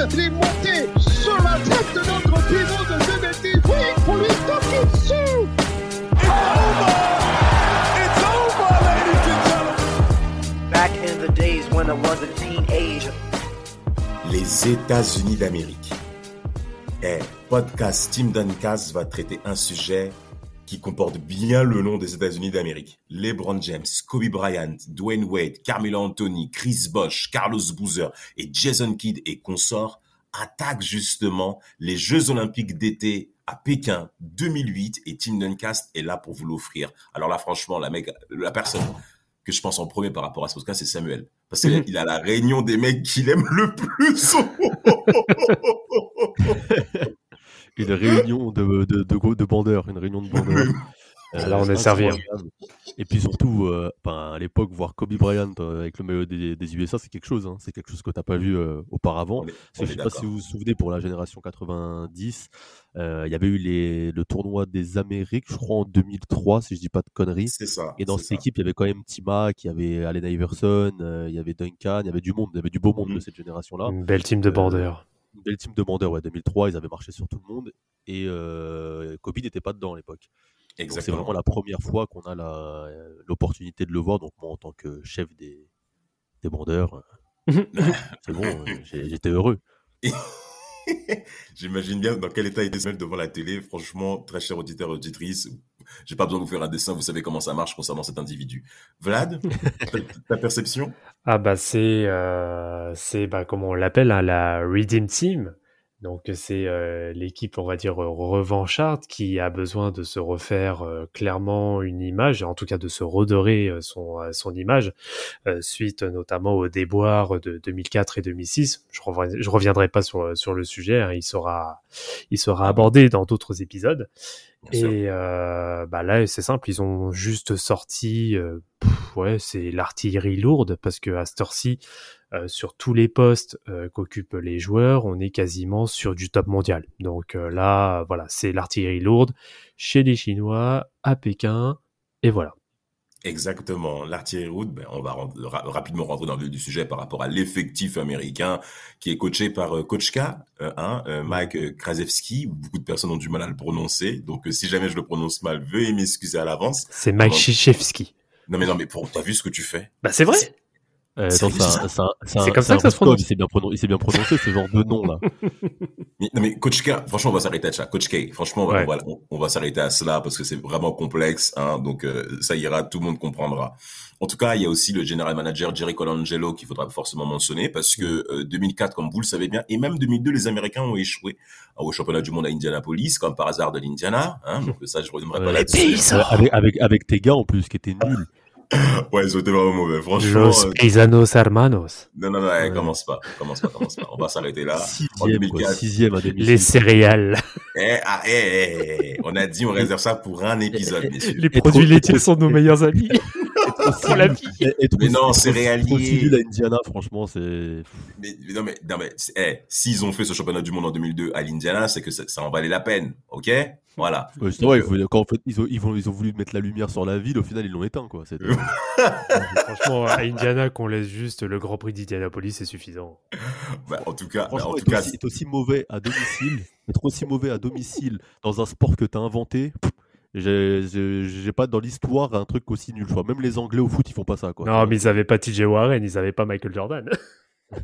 Tête. Il est monté sur la tête de notre pivot de 2 mètres. Oui, pour lui taper dessus. It's over! It's over, ladies and gentlemen! Back in the days when I was a teenager. Les États-Unis d'Amérique. Eh, podcast Team Duncast va traiter un sujet qui comporte bien le nom des États-Unis d'Amérique. LeBron James, Kobe Bryant, Dwayne Wade, Carmelo Anthony, Chris Bosh, Carlos Boozer et Jason Kidd et consorts attaquent justement les Jeux Olympiques d'été à Pékin 2008 et Team Duncast est là pour vous l'offrir. Alors là, franchement, la mec, la personne que je pense en premier par rapport à ce podcast, c'est Samuel. Parce qu'il a la réunion des mecs qu'il aime le plus. Une réunion de, de, de, bandeurs, une réunion de bandeurs. Euh, Là, on est servi, hein. Et puis surtout, euh, ben, à l'époque, voir Kobe Bryant euh, avec le maillot des, des USA, c'est quelque chose. hein. C'est quelque chose que tu n'as pas vu euh, auparavant. Je est sais pas si vous vous souvenez, pour la génération 90, euh, il y avait eu les, le tournoi des Amériques, je crois en 2003, si je dis pas de conneries. C'est ça. Et dans cette ça. équipe, il y avait quand même Tima, il y avait Allen Iverson, euh, il y avait Duncan, il y avait du monde, il y avait du beau monde de cette génération-là. Une belle team de Euh, bandeurs. Une belle team de bandeurs, ouais, 2003, ils avaient marché sur tout le monde. Et euh, Kobe n'était pas dedans à l'époque. C'est vraiment la première fois qu'on a euh, l'opportunité de le voir. Donc moi, en tant que chef des, des bandeurs, euh, c'est bon, euh, j'étais heureux. J'imagine bien dans quel état était Samuel devant la télé. Franchement, très cher auditeur, auditrice, j'ai pas besoin de vous faire un dessin, vous savez comment ça marche concernant cet individu. Vlad, ta, ta perception? Ah bah c'est euh, c'est bah comment on l'appelle hein, la Redeem Team. Donc c'est euh, l'équipe on va dire euh, revancharde qui a besoin de se refaire euh, clairement une image, en tout cas de se redorer euh, son euh, son image euh, suite notamment aux déboires de 2004 et 2006. Je reviendrai, je reviendrai pas sur sur le sujet, hein, il sera il sera abordé dans d'autres épisodes. Bien. Et euh, bah là, c'est simple, ils ont juste sorti, euh, pff, ouais, c'est l'artillerie lourde parce que à cette heure-ci, euh, sur tous les postes euh, qu'occupent les joueurs, on est quasiment sur du top mondial. Donc euh, là, voilà, c'est l'artillerie lourde chez les Chinois à Pékin, et voilà. Exactement. L'artillerie route, ben, on va ra- rapidement rentrer dans le vif du sujet par rapport à l'effectif américain qui est coaché par euh, Coach K, euh, hein, euh, Mike Krasewski. Beaucoup de personnes ont du mal à le prononcer. Donc, si jamais je le prononce mal, veuillez m'excuser à l'avance. C'est Mike Krzyzewski. Non, mais non, mais pour, t'as vu ce que tu fais? Bah c'est vrai. Euh, C'est comme ça que ça se prononce. Il s'est bien, prononcé ce genre de nom là. Mais- Non mais Coach K, franchement on va s'arrêter à ça. Coach K, franchement on va, Ouais. on va, on- on va s'arrêter à cela parce que c'est vraiment complexe, hein, donc euh, ça ira, tout le monde comprendra. En tout cas, il y a aussi le general manager Jerry Colangelo qu'il faudra forcément mentionner parce que euh, 2004, comme vous le savez bien, et même 2002, les Américains ont échoué euh, au championnat du monde à Indianapolis, comme par hasard de l'Indiana. Hein, donc ça, je reviendrai pas là-dessus. Euh, avec, avec, avec tes gars en plus qui étaient nuls. Ouais, ils ont été vraiment mauvais. Franchement, Los euh, Paisanos Hermanos. non, non, non, eh, Ouais. commence pas, commence pas, commence pas. On va s'arrêter là. En Sixième, quoi, 2004, sixième à. Les céréales. eh, ah, eh, eh, eh, on a dit on réserve ça pour un épisode, messieurs. Les produits laitiers sont nos meilleurs amis. Pour la vie. Et- et trop- Mais non, trop civil à Indiana, franchement, c'est. Mais, mais non, mais, non, mais, c'est- eh, s'ils ont fait ce championnat du monde en 2002 à l'Indiana, c'est que ça, ça en valait la peine, ok? Voilà. Ouais, c'est vrai, il faut- quand en fait, ils ont, ils, ont, ils ont voulu mettre la lumière sur la ville, au final, ils l'ont éteint, quoi. Franchement, à Indiana, qu'on laisse juste le Grand Prix d'Indianapolis, c'est suffisant. Bah, en tout cas, bah, en tout cas, aussi, être aussi mauvais à domicile, être aussi mauvais à domicile dans un sport que t'as inventé, pff, j'ai pas dans l'histoire un truc aussi nul. Quoi. Même les Anglais au foot, ils font pas ça. Quoi. Non, mais ils avaient pas TJ Warren, ils avaient pas Michael Jordan.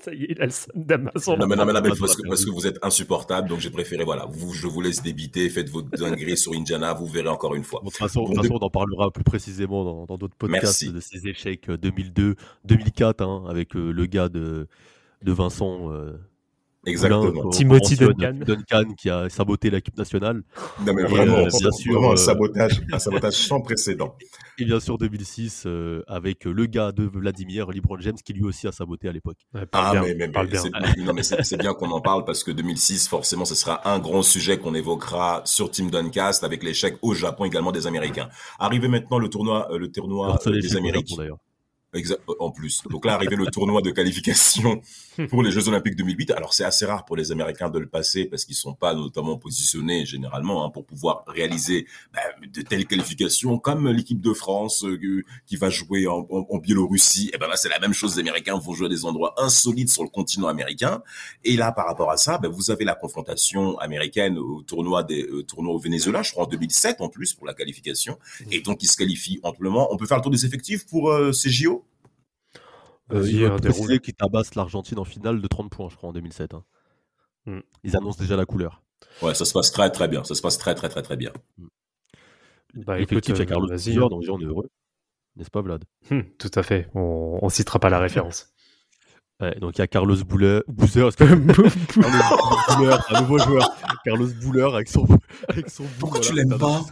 Ça y est, il a le son d'Amazon. non, mais, non, mais, non, mais parce, que, parce que vous êtes insupportable, donc j'ai préféré, voilà, vous, je vous laisse débiter, faites votre dinguerie sur Indiana, vous verrez encore une fois. De toute façon, de façon, on en parlera plus précisément dans dans d'autres podcasts Merci. de ces échecs euh, 2002, 2004, hein, avec euh, le gars de, de Vincent. euh, Exactement. Timothy Duncan. Duncan qui a saboté l'équipe nationale. Non, mais Et, vraiment, euh, c'est bien sûr, vraiment un euh, sabotage, un sabotage sans précédent. Et bien sûr 2006 euh, avec le gars de Vladimir, LeBron James, qui lui aussi a saboté à l'époque. Ouais, Ah, bien, mais, mais, mais c'est non, mais c'est- c'est bien qu'on en parle parce que 2006, forcément, ce sera un grand sujet qu'on évoquera sur Team Duncast avec l'échec au Japon également des Américains. Arrivé maintenant le tournoi, euh, le tournoi euh, des. Exa- en plus. Donc là, arrivé le tournoi de qualification pour les Jeux Olympiques 2008. Alors c'est assez rare pour les Américains de le passer parce qu'ils sont pas notamment positionnés généralement hein, pour pouvoir réaliser bah, de telles qualifications comme l'équipe de France euh, qui va jouer en, en- en Biélorussie. Et ben là, c'est la même chose. Les Américains vont jouer à des endroits insolites sur le continent américain. Et là, par rapport à ça, ben, vous avez la confrontation américaine au tournoi des euh, tournoi au Venezuela, je crois en 2007 en plus pour la qualification. Et donc ils se qualifient amplement. On peut faire le tour des effectifs pour euh, ces JO. Euh, il déroule. préciser qu'ils tabassent l'Argentine en finale de 30 points, je crois, en 2007. hein. Hmm. Ils annoncent déjà la couleur. Ouais, ça se passe très très bien. Ça se passe très très très très bien. Bah, écoute, L'effectif, il y a euh, Carlos vas-y. Boozer, donc on est heureux. N'est-ce pas, Vlad? Hum, tout à fait. On, on citera pas la référence. Ouais, donc il y a Carlos Bouler, Boozer. Carlos Bouler, un nouveau joueur. Carlos Bouler avec son, avec son Pourquoi tu l'aimes pas?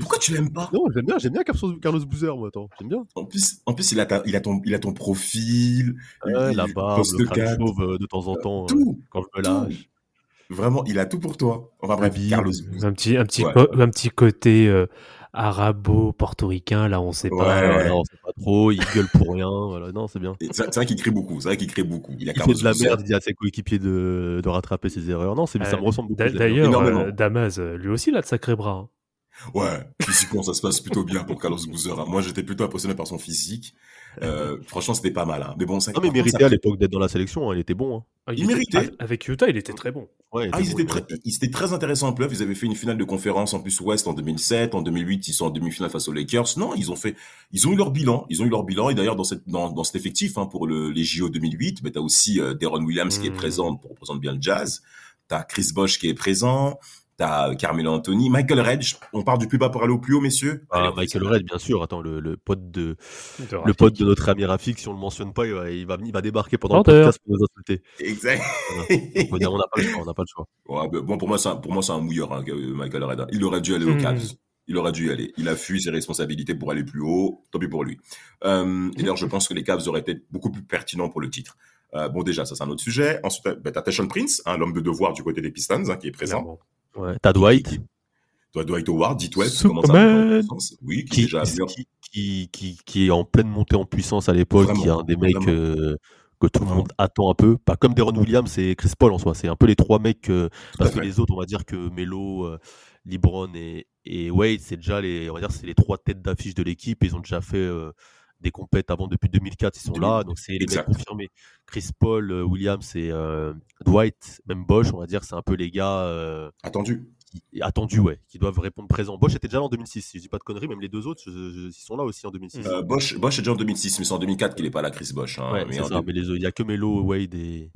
Pourquoi tu l'aimes pas? Non, j'aime bien, j'aime bien Carlos Carlos Boozer, moi, attends, j'aime bien. En plus, en plus, il a ta- il a ton il a ton profil, Ouais, il- la il barbe, le crâne chauve euh, de temps en temps, euh, tout. quand je me lâche. Vraiment, il a tout pour toi. Enfin bref, bide. Carlos. un petit, un petit, Ouais. un petit côté euh, arabo-portoricain, là, on sait Ouais. pas. Voilà, on sait pas trop, il gueule pour rien, voilà, non, c'est bien. C'est vrai qu'il crie beaucoup. C'est vrai qu'il crie beaucoup. Il a Il fait de la Boozer. merde, il dit à ses coéquipiers de, de rattraper ses erreurs. Non, c'est, ça Euh, me ressemble beaucoup. D'ailleurs, euh, Damas, euh, lui aussi, il a de sacrés bras. hein. Ouais, physiquement, ça se passe plutôt bien pour Carlos Boozer. hein. Moi, j'étais plutôt impressionné par son physique. Euh, franchement, c'était pas mal. hein. Mais bon, ça. Non, mais méritait ça- à l'époque d'être dans la sélection, hein, il était bon. hein. Ah, Il était- méritait. Avec Utah, il était très bon. Ouais, il Ah, était ils bon, étaient, très, ils étaient très intéressants en playoff. Ils avaient fait une finale de conférence en plus Ouest en 2007. En 2008, ils sont en demi-finale face aux Lakers. Non, ils ont fait, ils ont eu leur bilan. Ils ont eu leur bilan. Et d'ailleurs, dans cette, dans, dans cet effectif, hein, pour le, les JO 2008, mais t'as aussi euh, Deron Williams qui est Mm. présent pour représenter bien le jazz. T'as Chris Bosh qui est présent. T'as Carmelo Anthony, Michael Redge. On part du plus bas pour aller au plus haut, messieurs. Ah, Allez, Michael on- Red, bien sûr. Attends, le, le pote de, De le pote de notre ami Rafik, si on le mentionne pas, il va, il va, il va débarquer pendant le Menteur. podcast pour nous insulter. Exact. On va dire, on n'a pas le choix, on n'a pas le choix. Ouais, ben, bon, pour moi, c'est un, pour moi, c'est un mouilleur, hein, euh, Michael Red. Il aurait dû aller au Mhm. Cavs. Il aurait dû y aller. Il a fui ses responsabilités pour aller plus haut. Tant pis pour lui. Euh, et d'ailleurs, je pense que les Cavs auraient été beaucoup plus pertinents pour le titre. Euh, bon, déjà, ça, c'est un autre sujet. Ensuite, t'as- ben, t'as Tashon Prince, hein, l'homme de devoir du côté des Pistons, hein, qui est présent. Clairement. Ouais. T'as Dwight, Toi, Dwight Howard, dit ouais, Superman. Oui, qui, qui, est déjà qui, qui, est en pleine montée en puissance à l'époque, qui est un des mecs euh, que tout le monde attend un peu. Pas comme Deron Williams et Chris Paul en soi. C'est un peu les trois mecs. euh, parce à que les autres, on va dire que Melo, euh, LeBron et, et Wade, c'est déjà les, on va dire, c'est les trois têtes d'affiche de l'équipe. Ils ont déjà fait euh, des compètes avant depuis 2004. Ils sont là, donc c'est les mecs confirmés. Chris Paul, euh, Williams et euh, Dwight, même Bosch, on va dire, c'est un peu les gars. euh, Attendu. qui- attendus, ouais, qui doivent répondre présent. Bosch était déjà là en 2006, si je dis pas de conneries, même les deux autres, je- je- ils sont là aussi en 2006. Euh, Bosch, Bosch est déjà en 2006, mais c'est en 2004 qu'il est pas là, Chris Bosch. Hein, ouais, mais ça, mais les autres, il y a que Melo, Wade et,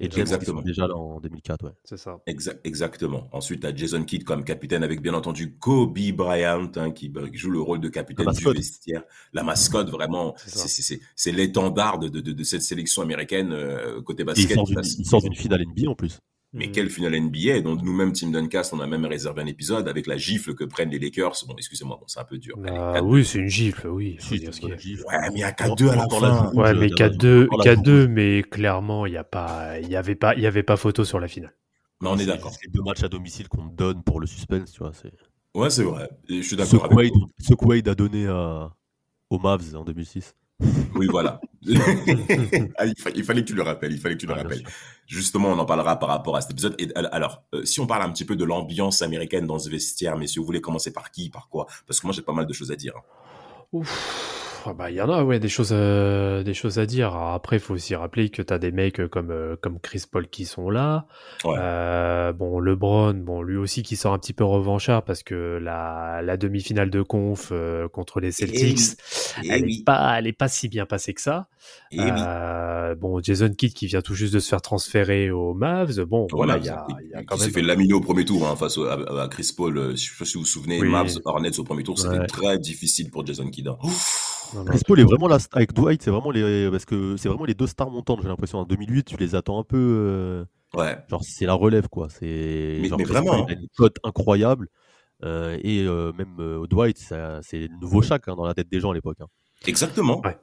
et James qui Exactement. sont déjà là en 2004, ouais. C'est ça. Exa- exactement. Ensuite, t'as Jason Kidd comme capitaine avec bien entendu Kobe Bryant hein, qui, qui joue le rôle de capitaine du vestiaire. La mascotte, vraiment, C'est ça. c'est- c'est c'est- c'est l'étendard de, de, cette sélection américaine euh, côté basket. il sort d'une finale NBA en plus. Mais Mhm. quelle finale NBA dont nous-mêmes, Team Duncast, on a même réservé un épisode avec la gifle que prennent les Lakers. Bon, excusez-moi, bon, c'est un peu dur. Ah, oui, c'est une gifle, oui. faut dire ce c'est une qu'il y a. gifle. Ouais, mais il y a Dans- 4-2 à la fin. Ouais, mais il y a 4-2, dans la 4-2, mais clairement, il n'y a pas, il y avait pas, il y avait pas photo sur la finale. Mais on est C'est d'accord. les deux matchs à domicile qu'on te donne pour le suspense, tu vois. C'est Ouais, c'est vrai. Et je suis ce d'accord avec ce Wade a donné à, aux Mavs en 2006. Oui, voilà. Ah, il, fa- il fallait que tu le rappelles. Il fallait que tu le Ah, rappelles. Justement, on en parlera par rapport à cet épisode. Et al- alors, euh, si on parle un petit peu de l'ambiance américaine dans ce vestiaire, messieurs, vous voulez commencer par qui, par quoi? Parce que moi, j'ai pas mal de choses à dire. hein. Ouf, ah bah il y en a ouais des choses euh, des choses à dire. Alors après il faut aussi rappeler que tu as des mecs euh, comme euh, comme Chris Paul qui sont là. Ouais. Euh, bon LeBron, bon lui aussi qui sort un petit peu revanchard parce que la la demi-finale de conf contre les Celtics, Eh elle oui. est pas elle est pas si bien passée que ça. Eh oui. Bon Jason Kidd qui vient tout juste de se faire transférer aux Mavs. Bon voilà, il y a, y quand s'est même fait laminer au premier tour hein, face à, à Chris Paul. Je sais pas si vous vous souvenez, Oui. Mavs Hornets au premier tour, c'était Ouais. très difficile pour Jason Kidd. hein. Non, non, Chris Paul est vraiment là avec Dwight, c'est vraiment les parce que c'est vraiment les deux stars montantes. J'ai l'impression en 2008, tu les attends un peu. euh, Ouais. Genre, c'est la relève, quoi. C'est Mais- genre, mais vraiment, il a une cote incroyable. euh, et euh, même euh, Dwight, ça- c'est le nouveau Shaq hein, dans la tête des gens à l'époque. hein. Exactement. Ouais.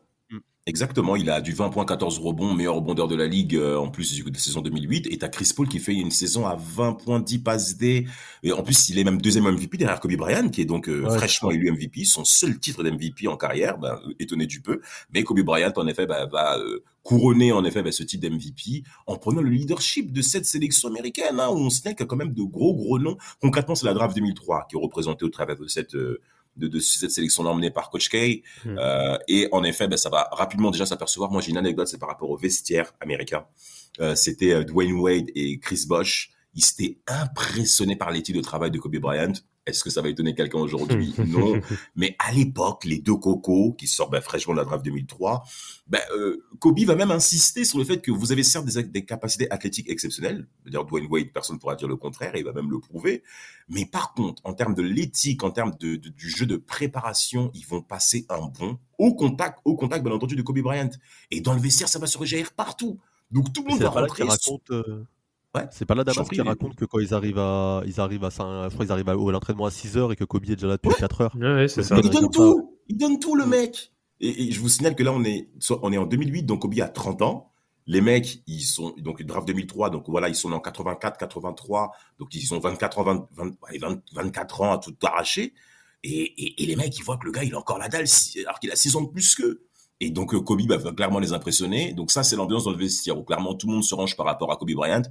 Exactement. Il a du 20 points, 14 rebonds, meilleur rebondeur de la ligue euh, en plus de saison 2008. Et t'as Chris Paul qui fait une saison à 20 points, 10 passes D. Et en plus, il est même deuxième MVP derrière Kobe Bryant, qui est donc euh, Ouais, fraîchement élu MVP, son seul titre d'MVP en carrière. Ben, euh, étonné du peu. Mais Kobe Bryant, en effet, ben, va euh, couronner en effet ben, ce titre d'MVP en prenant le leadership de cette sélection américaine, hein, où on se tient qu'il y a quand même de gros gros noms. Concrètement, c'est la draft 2003 qui est représentée au travers de cette de, de cette sélection emmenée par Coach K. Hmm. Euh, et en effet, ben, ça va rapidement déjà s'apercevoir. Moi, j'ai une anecdote, c'est par rapport au vestiaire américain. Euh, C'était euh, Dwayne Wade et Chris Bosh. Ils étaient impressionnés par l'éthique de travail de Kobe Bryant. Est-ce que ça va étonner quelqu'un aujourd'hui Non. Mais à l'époque, les deux cocos qui sortent ben, fraîchement de la draft 2003, ben, euh, Kobe va même insister sur le fait que vous avez certes des, des capacités athlétiques exceptionnelles. D'ailleurs, Dwayne Wade, personne ne pourra dire le contraire, et il va même le prouver. Mais par contre, en termes de l'éthique, en termes de, de- du jeu de préparation, ils vont passer un bon au contact, au contact, bien entendu, de Kobe Bryant. Et dans le vestiaire, ça va se rejaillir partout. Donc tout le monde va rentrer. raconte. euh, Ouais. C'est pas là Damas qui raconte que quand ils arrivent à, ils arrivent à, Saint- je crois qu'ils arrivent à, à l'entraînement à 6 heures et que Kobe est déjà là depuis 4 heures. Ouais, ouais, c'est ça. Il donne tout, il donne tout le mec. Et, et je vous signale que là on est, on est en 2008, donc Kobe a 30 ans. Les mecs, ils sont donc draft 2003, donc voilà, ils sont en 84, 83, donc ils ont 24 ans, 20, 20, allez, 20 24 ans à tout arracher. Et, et, et les mecs, ils voient que le gars, il a encore la dalle, alors qu'il a 6 ans de plus qu'eux. Et donc euh, Kobe bah, va clairement les impressionner. Donc ça, c'est l'ambiance dans le vestiaire où clairement tout le monde se range par rapport à Kobe Bryant.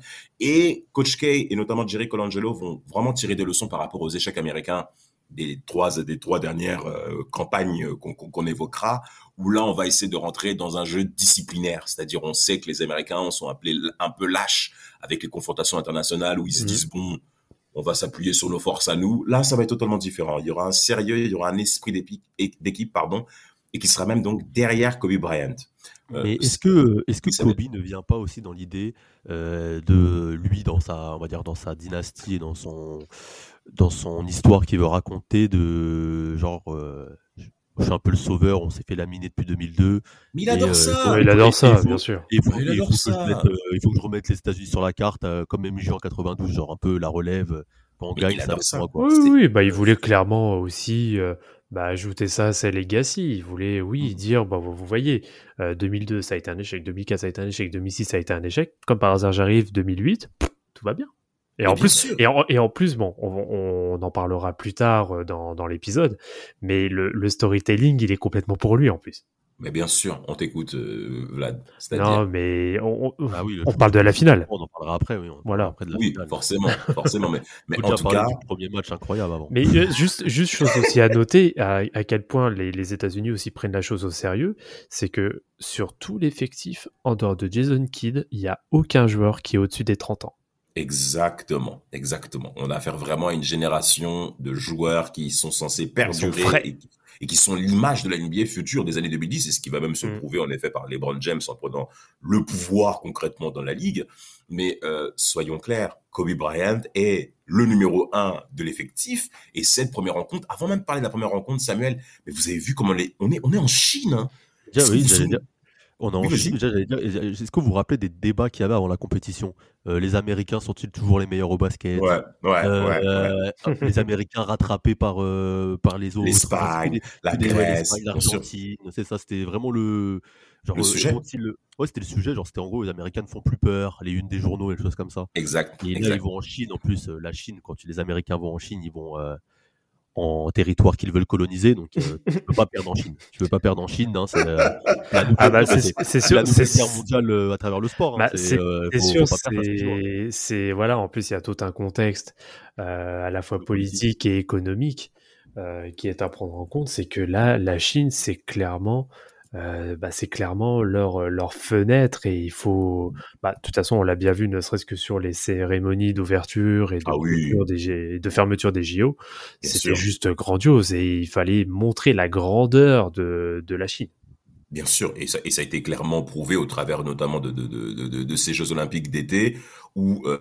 Et Coach K et notamment Jerry Colangelo vont vraiment tirer des leçons par rapport aux échecs américains des trois des trois dernières euh, campagnes euh, qu'on évoquera où là on va essayer de rentrer dans un jeu disciplinaire c'est-à-dire on sait que les Américains sont appelés un peu lâches avec les confrontations internationales où ils se Mhm. disent bon on va s'appuyer sur nos forces à nous là ça va être totalement différent il y aura un sérieux il y aura un esprit d'équipe pardon et qui sera même donc derrière Kobe Bryant Euh, est-ce que, est-ce Kobe ne vient pas aussi dans l'idée euh, de lui dans sa, on va dire dans sa dynastie et dans son, dans son histoire qu'il veut raconter de genre, euh, je suis un peu le sauveur, on s'est fait laminer depuis 2002. mais il adore ça Ouais, il adore ça, faut- bien sûr. Il faut, Il et il adore faut que je ça. mette, euh, il faut que je remette les États-Unis sur la carte, euh, comme MJ en 92, genre un peu la relève. Quand on gagne, il ça ça. moi, quoi. Oui, oui, bah, il voulait clairement aussi euh, bah, ajouter ça sa legacy. Il voulait, oui, Mhm. dire, bah, vous, vous voyez, euh, 2002, ça a été un échec, 2004, ça a été un échec, 2006, ça a été un échec. Comme par hasard, j'arrive, 2008, pff, tout va bien. Et en plus, sûr. et en, et en plus, bon, on, on en parlera plus tard euh, dans, dans l'épisode, mais le, le storytelling, il est complètement pour lui en plus. Mais bien sûr on t'écoute euh, Vlad Non, mais on, on- Ah oui, on parle de la finale. On en parlera après, oui. on Voilà. Après de la oui finale. forcément forcément mais mais en tout cas du premier match incroyable avant. Mais euh, juste, juste chose aussi à noter, à, à quel point les, les États-Unis aussi prennent la chose au sérieux, c'est que sur tout l'effectif, en dehors de Jason Kidd, il n'y a aucun joueur qui est au-dessus des 30 ans. Exactement, exactement. On a affaire vraiment à une génération de joueurs qui sont censés sont perdurer frais. et, et qui sont l'image de la NBA future des années 2010, et ce qui va même se Mm. prouver en effet par LeBron James en prenant le pouvoir concrètement dans la ligue. Mais euh, soyons clairs, Kobe Bryant est le numéro un de l'effectif, et cette première rencontre, avant même de parler de la première rencontre, Samuel, mais vous avez vu comment on est, on est en Chine. Hein. Est-ce oui, On en Oui, dire, est-ce que vous vous rappelez des débats qu'il y avait avant la compétition? Euh, Les Américains sont-ils toujours les meilleurs au basket? Ouais, ouais, Euh, ouais, ouais. euh, Les Américains rattrapés par, euh, par les autres. L'Espagne, la Grèce, l'Argentine. C'est ça, c'était vraiment le. Genre, Le euh, sujet. le- Ouais, c'était le sujet. Genre, c'était en gros, les Américains ne font plus peur, les unes des journaux et des choses comme ça. Exact, Et là, exact. ils vont en Chine. En plus, euh, la Chine, quand les Américains vont en Chine, ils vont euh, en territoire qu'ils veulent coloniser. Donc, euh, tu peux pas perdre en Chine. Tu peux pas perdre en Chine. hein, c'est euh, Ah bah, sûr, c'est- guerre mondiale euh, à travers le sport. hein, Bah, c'est euh, sûr, c'est voilà. En plus, il y a tout un contexte à la fois Politique. et économique qui est à prendre en compte. C'est que là, la Chine, c'est clairement, euh, bah, c'est clairement leur leur fenêtre et il faut. Bah, de toute façon, on l'a bien vu, ne serait-ce que sur les cérémonies d'ouverture et de, Ah oui. des de fermeture des JO, c'était juste grandiose et il fallait montrer la grandeur de de la Chine. Bien sûr, et ça, et ça a été clairement prouvé au travers notamment de, de, de, de, ces Jeux Olympiques d'été, où euh,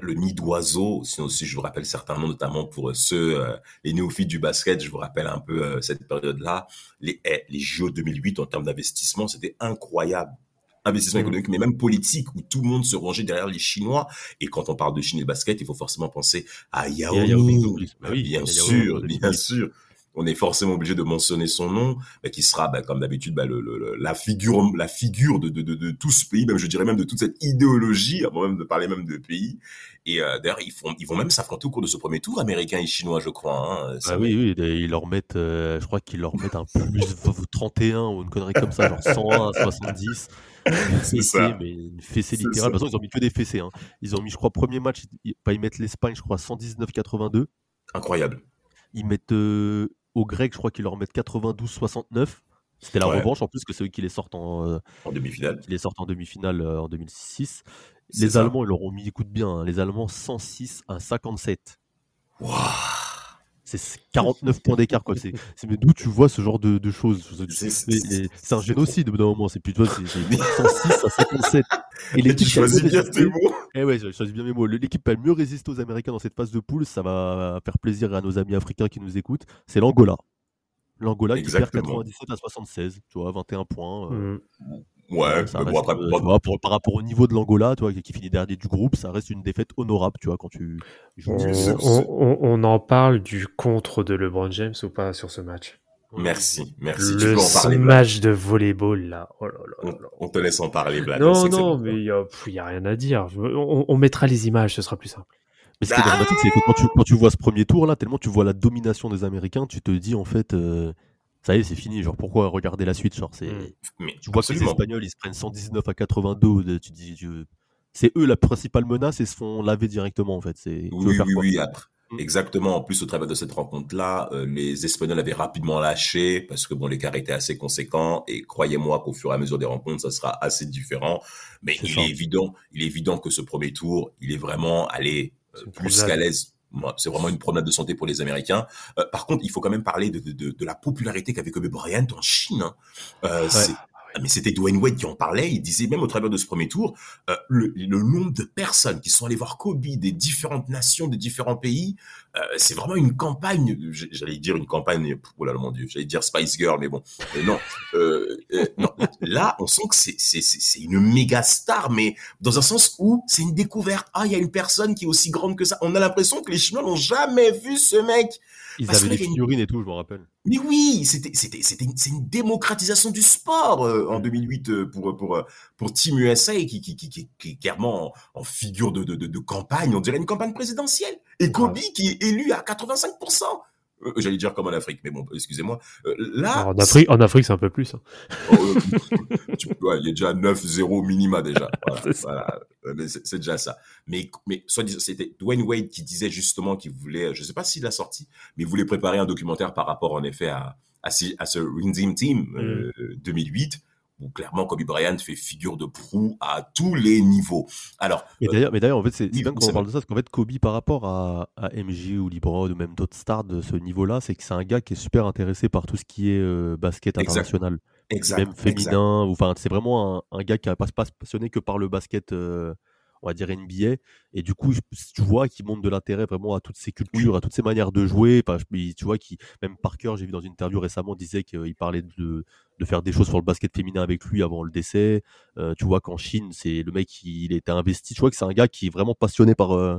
le nid d'oiseau, si, si je vous rappelle certains noms, notamment pour ceux, euh, les néophytes du basket, je vous rappelle un peu euh, cette période-là, les, eh, les JO 2008 en termes d'investissement, c'était incroyable. investissement Mhm. économique, mais même politique, où tout le monde se rangeait derrière les Chinois. Et quand on parle de Chine et de basket, il faut forcément penser à Yao Et à Yao Ming. Ming en plus. Bah bien sûr, bien sûr. On est forcément obligé de mentionner son nom, bah, qui sera, bah, comme d'habitude, bah, le, le- le- la figure, la figure de, de, de, de tout ce pays, même je dirais même de toute cette idéologie, avant même de parler même de pays. Et euh, d'ailleurs, ils, font, ils vont même s'affronter au cours de ce premier tour, américains et chinois, je crois. Hein. Ça Ah oui, ils leur mettent, euh, je crois qu'ils leur mettent un plus 31 ou une connerie comme ça, genre 101 à 70. Une C'est fessée, ça. mais une fessée littérale. De ça. toute façon, ils ont mis que des fessées. Hein. Ils ont mis, je crois, premier match, ils, bah, ils mettent l'Espagne, je crois, 119-82. Incroyable. Ils mettent euh, au grec, je crois qu'ils leur mettent 92-69. C'était la Ouais. revanche en plus que c'est eux qui les sortent en, euh, En demi-finale. qui les sortent en demi-finale euh, en 2006. C'est Les ça. Allemands, ils leur ont mis, écoute bien, hein, les Allemands 106 à 57. Waouh. C'est 49 points d'écart, quoi. C'est, c'est- mais d'où tu vois ce genre de, de choses? C'est- un génocide au bout d'un moment. C'est plus, tu vois, c'est, c'est 106 à 57. Et tu l'équipe qui a le choisis mieux bien résisté- tes mots. Eh ouais, je choisis bien mes mots. L'équipe qui a le mieux résisté aux Américains dans cette phase de poule, ça va faire plaisir à nos amis africains qui nous écoutent. C'est l'Angola. L'Angola qui perd Exactement. 97 à 76, tu vois, 21 points. euh, Mm. Ouais, ça mais bon, après, euh, vois, pour- par rapport au niveau de l'Angola, tu vois, qui finit dernier du groupe, ça reste une défaite honorable, tu vois, quand tu joues. On, C'est- c'est- on- on- on en parle du contre de LeBron James ou pas sur ce match? Merci, merci. Le tu peux en parler, match de volleyball là. Oh là là On, là là. on te laisse en parler, Vlad. on Non, non, mais il y a, rien à dire. On, on mettra les images, ce sera plus simple. Mais ce qui est dramatique, c'est que quand tu, quand tu vois ce premier tour là, tellement tu vois la domination des Américains, tu te dis en fait, euh, ça y est, c'est fini. Genre, pourquoi regarder la suite Genre, c'est, Mm. Mais tu vois que les. Espagnols, ils se prennent 119 à 82. de- Tu dis, tu- c'est eux la principale menace et se font laver directement en fait. C'est, Oui, oui, oui. Après. Mm. Exactement. En plus, au travers de cette rencontre-là, euh, les Espagnols avaient rapidement lâché parce que bon, l'écart était assez conséquent. Et croyez-moi qu'au fur et à mesure des rencontres, ça sera assez différent. Mais il ça. est évident, il est évident que ce premier tour, il est vraiment allé euh, plus qu'à l'aise. C'est vraiment une promenade de santé pour les Américains. Euh, par contre, il faut quand même parler de, de, de, de la popularité qu'avait Kobe Bryant en Chine. hein. Euh, c'est- mais c'était Dwayne Wade qui en parlait. Il disait même au travers de ce premier tour, euh, le, le nombre de personnes qui sont allées voir Kobe des différentes nations, des différents pays, euh, c'est vraiment une campagne. J'allais dire une campagne. Oh là mon Dieu, j'allais dire Spice Girl, mais bon, Euh, non. Euh, euh, non. Là, on sent que c'est une méga star, mais dans un sens où c'est une découverte. Ah, il y a une personne qui est aussi grande que ça. On a l'impression que les Chinois n'ont jamais vu ce mec. Ils Parce avaient des une- figurines et tout, je me rappelle. Mais oui, c'était c'était c'était une- c'est une démocratisation du sport euh, en 2008 euh, pour pour euh, pour Team USA qui qui qui qui, qui est clairement en, en figure de, de de de campagne, on dirait une campagne présidentielle. Et Kobe qui est élu à 85 euh, J'allais dire comme en Afrique, mais bon, excusez-moi. Euh, là, Alors, en Afrique, en Afrique c'est un peu plus. hein. euh, tu- ouais, il y a déjà 9-0 minima déjà. Voilà, C'est voilà. Euh, déjà ça. Mais, mais c'était Dwayne Wade qui disait justement qu'il voulait, je sais pas s'il l'a sorti, mais il voulait préparer un documentaire par rapport en effet à, à, ce, à ce Ring Team euh, 2008 où clairement Kobe Bryant fait figure de proue à tous les niveaux. Alors, Mais euh, d'ailleurs, mais d'ailleurs, en fait, c'est bien qu'on parle de ça, parce qu'en fait, Kobe, par rapport à, à MJ ou LeBron ou même d'autres stars de ce niveau-là, c'est que c'est un gars qui est super intéressé par tout ce qui est euh, basket international, exact, même exact. féminin. ou- Enfin, c'est vraiment un, un gars qui n'a pas, pas se passionné que par le basket, euh, on va dire NBA. Et du coup, tu vois qu'il montre de l'intérêt vraiment à toutes ces cultures, à toutes ces manières de jouer. Enfin, tu vois, qui même Parker, j'ai vu dans une interview récemment, disait qu'il parlait de, de faire des choses sur le basket féminin avec lui avant le décès. Euh, tu vois qu'en Chine, c'est le mec, il, il était investi. Tu vois que c'est un gars qui est vraiment passionné par, euh,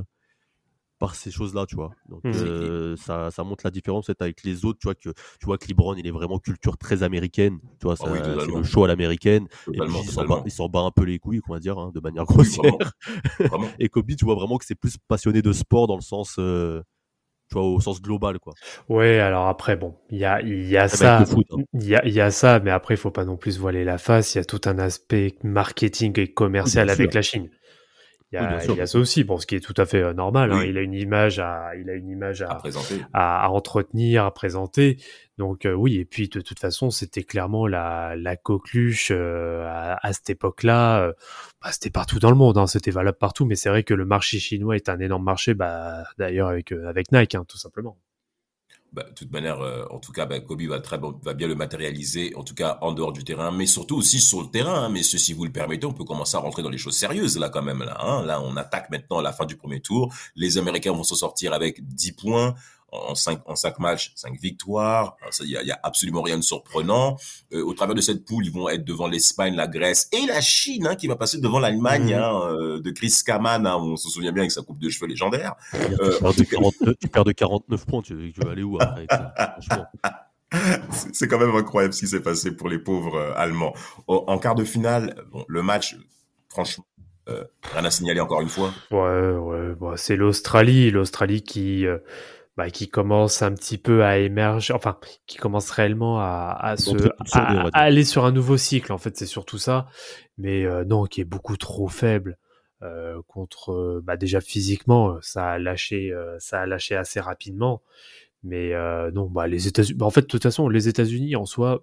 par ces choses-là, tu vois. Donc Mhm. euh, ça, ça montre la différence peut-être avec les autres, tu vois que tu vois que LeBron, il est vraiment culture très américaine, tu vois, Ah ça- oui, c'est le show à l'américaine. Et puis, il s'en bat, un peu les couilles, on va dire, hein, de manière Oui, grossière. vraiment, vraiment. Et Kobe, tu vois vraiment que c'est plus passionné de sport dans le sens, euh, tu vois, au sens global, quoi. Ouais, alors après, bon, il y a, il y a ça. hein. Il y a, il y a ça, mais après, il faut pas non plus se voiler la face. Il y a tout un aspect marketing et commercial Oui, avec la Chine. Il y a, il y a ça aussi, bon, ce qui est tout à fait euh, normal. hein. Il a une image à, il a une image À à, présenter. à, à entretenir, à présenter. Donc euh, oui, et puis de toute façon, c'était clairement la, la coqueluche euh, à, à cette époque-là. euh, bah, c'était partout dans le monde, hein, c'était valable partout. Mais c'est vrai que le marché chinois est un énorme marché, bah, d'ailleurs avec euh, avec Nike, hein, tout simplement. Bah, de toute manière, euh, en tout cas, bah, Kobe va, très, va bien le matérialiser, en tout cas en dehors du terrain, mais surtout aussi sur le terrain. Hein, messieurs, si vous le permettez, on peut commencer à rentrer dans les choses sérieuses là quand même. Là, hein. là on attaque maintenant à la fin du premier tour. Les Américains vont se sortir avec 10 points. En cinq, en cinq matchs, cinq victoires. Il y a, y a, absolument rien de surprenant. Euh, au travers de cette poule, ils vont être devant l'Espagne, la Grèce et la Chine, hein, qui va passer devant l'Allemagne Mhm. hein, euh, de Chris Kaman. Hein, on se souvient bien avec sa coupe de cheveux légendaire. Tu, perds de 49, tu perds de 49 points, tu, tu vas aller où après. C'est quand même incroyable ce qui s'est passé pour les pauvres euh, Allemands. En quart de finale, bon, le match, franchement, euh, rien à signaler encore une fois. Ouais, ouais, bon, c'est l'Australie, l'Australie qui, euh, bah, qui commence un petit peu à émerger, enfin, qui commence réellement à, à se, à, à aller sur un nouveau cycle. En fait, c'est surtout ça, mais euh, non, qui est beaucoup trop faible euh, contre, euh, bah, déjà physiquement, ça a lâché, euh, ça a lâché assez rapidement. Mais non, bah, les États-Unis, bah, en fait, de toute façon, les États-Unis en soi,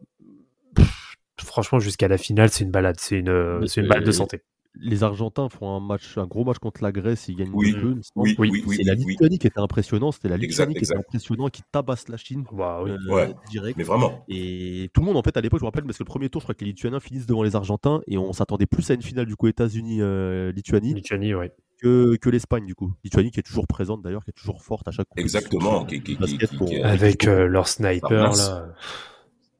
pff, franchement, jusqu'à la finale, c'est une balade, c'est une, une balade de santé. Les Argentins font un match, un gros match contre la Grèce, ils gagnent Oui, 2-2. il me semble. Oui, oui, Oui, oui, c'est la. Lituanie qui était impressionnante, c'était la Lituanie qui était impressionnante, qui tabasse la Chine Bah oui. euh, Ouais. direct. Mais vraiment. Et tout le monde, en fait, à l'époque, je me rappelle, parce que le premier tour, je crois que les Lituaniens finissent devant les Argentins, et on s'attendait plus à une finale, du coup, États-Unis-Lituanie Lituanie, ouais. que, que l'Espagne, du coup. Lituanie qui est toujours présente, d'ailleurs, qui est toujours forte à chaque coup. Exactement, qui- qui- qui- Basket qui- pour- qui- Avec euh, leur sniper, là.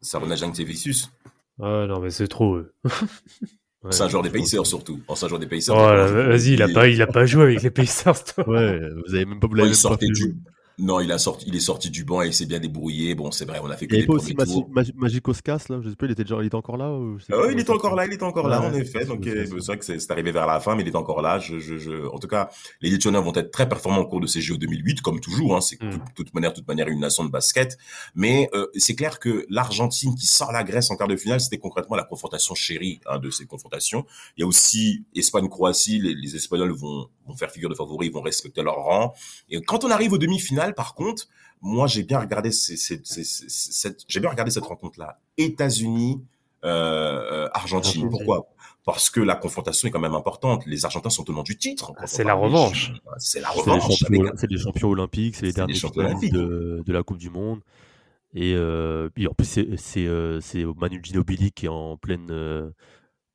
Sarona Jankevicius. Ah non, mais c'est trop. eux. Ouais, C'est un joueur des Pacers surtout. Oh, un joueur des Pacers. Oh vas-y, il a est- pas, il a pas joué avec les Pacers. toi. Ouais, vous avez même pas, vous Ouais, l'avez il même sortait du. Non, il a sorti, il est sorti du banc et il s'est bien débrouillé. Bon, c'est vrai, on a fait que Il les pas aussi Magi- Magicoscas, là, je sais pas, il était, déjà, il était encore là ou Ah il était encore là, il était encore là, en effet. Donc, c'est euh, c'est vrai que c'est arrivé vers la fin, mais il est encore là. Je, je, je... En tout cas, les Lituaniens vont être très performants au cours de ces Jeux 2008, comme toujours. Hein, c'est Mm. de toute manière, toute manière une nation de basket. Mais euh, c'est clair que l'Argentine qui sort la Grèce en quart de finale, c'était concrètement la confrontation chérie hein, de ces confrontations. Il y a aussi Espagne-Croatie. Les, les Espagnols vont, vont faire figure de favoris, ils vont respecter leur rang. Et quand on arrive aux demi-finales, par contre, moi, j'ai bien regardé ces, ces- ces- ces- cette, j'ai bien regardé cette rencontre-là. États-Unis, euh, euh, Argentine. Pourquoi? Parce que la confrontation est quand même importante. Les Argentins sont tenants du titre. Ah, c'est la revanche. C'est la C'est les, revanche. avec c'est les champions olympiques, c'est les derniers les champions finalistes olympiques. de, de la Coupe du Monde. Et euh, puis en plus, euh, c'est Manu Ginobili qui est en pleine,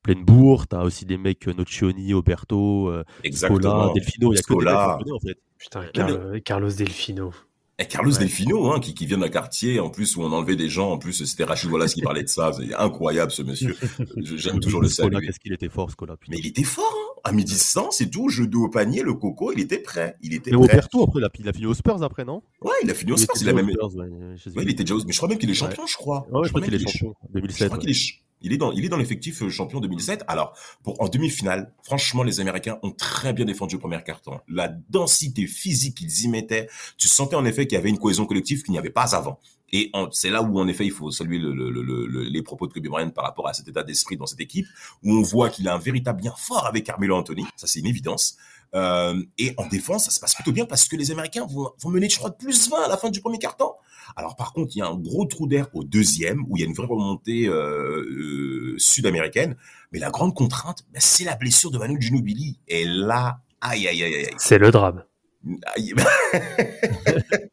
pleine bourre. T'as aussi des mecs euh, Nocioni, Oberto, euh, Scola, Exactement. Delfino. Il y a que des mecs Scola. en fait. Putain, Carlos Delfino. Et Carlos Ouais. Delfino, hein, qui, qui vient d'un quartier, en plus, où on enlevait des gens. En plus, c'était Rachid Wallace qui parlait de ça. C'est incroyable, ce monsieur. Je- J'aime toujours le saluer. Qu'est-ce qu'il était fort, Scola. putain. Mais il était fort, hein. À midi 100, c'est tout. Jeu de haut panier, le coco, il était prêt. Il était Mais prêt. Oberto, après, il a, il a fini aux Spurs après, non? Ouais, il a fini au Il Spurs. Il a même, aux Spurs, ouais, je il était déjà au- mais je crois même qu'il est champion, je crois. Ouais, je crois qu'il est champion. Je 2007. crois qu'il est, il est dans, il est dans l'effectif euh, champion 2007. Alors, en demi-finale, franchement, les Américains ont très bien défendu au premier carton. La densité physique qu'ils y mettaient, tu sentais en effet qu'il y avait une cohésion collective qu'il n'y avait pas avant. Et c'est là où, en effet, il faut saluer le- le- le- le- les propos de Kobe Bryant par rapport à cet état d'esprit dans cette équipe, où on voit qu'il a un véritable lien fort avec Carmelo Anthony. Ça, c'est une évidence. Euh, et en défense, ça se passe plutôt bien parce que les Américains vont, vont mener, je crois, de plus 20 à la fin du premier carton. Alors par contre, il y a un gros trou d'air au deuxième où il y a une vraie remontée euh, euh, sud-américaine. Mais la grande contrainte, ben, c'est la blessure de Manu Ginobili. Et là, aïe aïe aïe aïe. aïe. C'est le drame.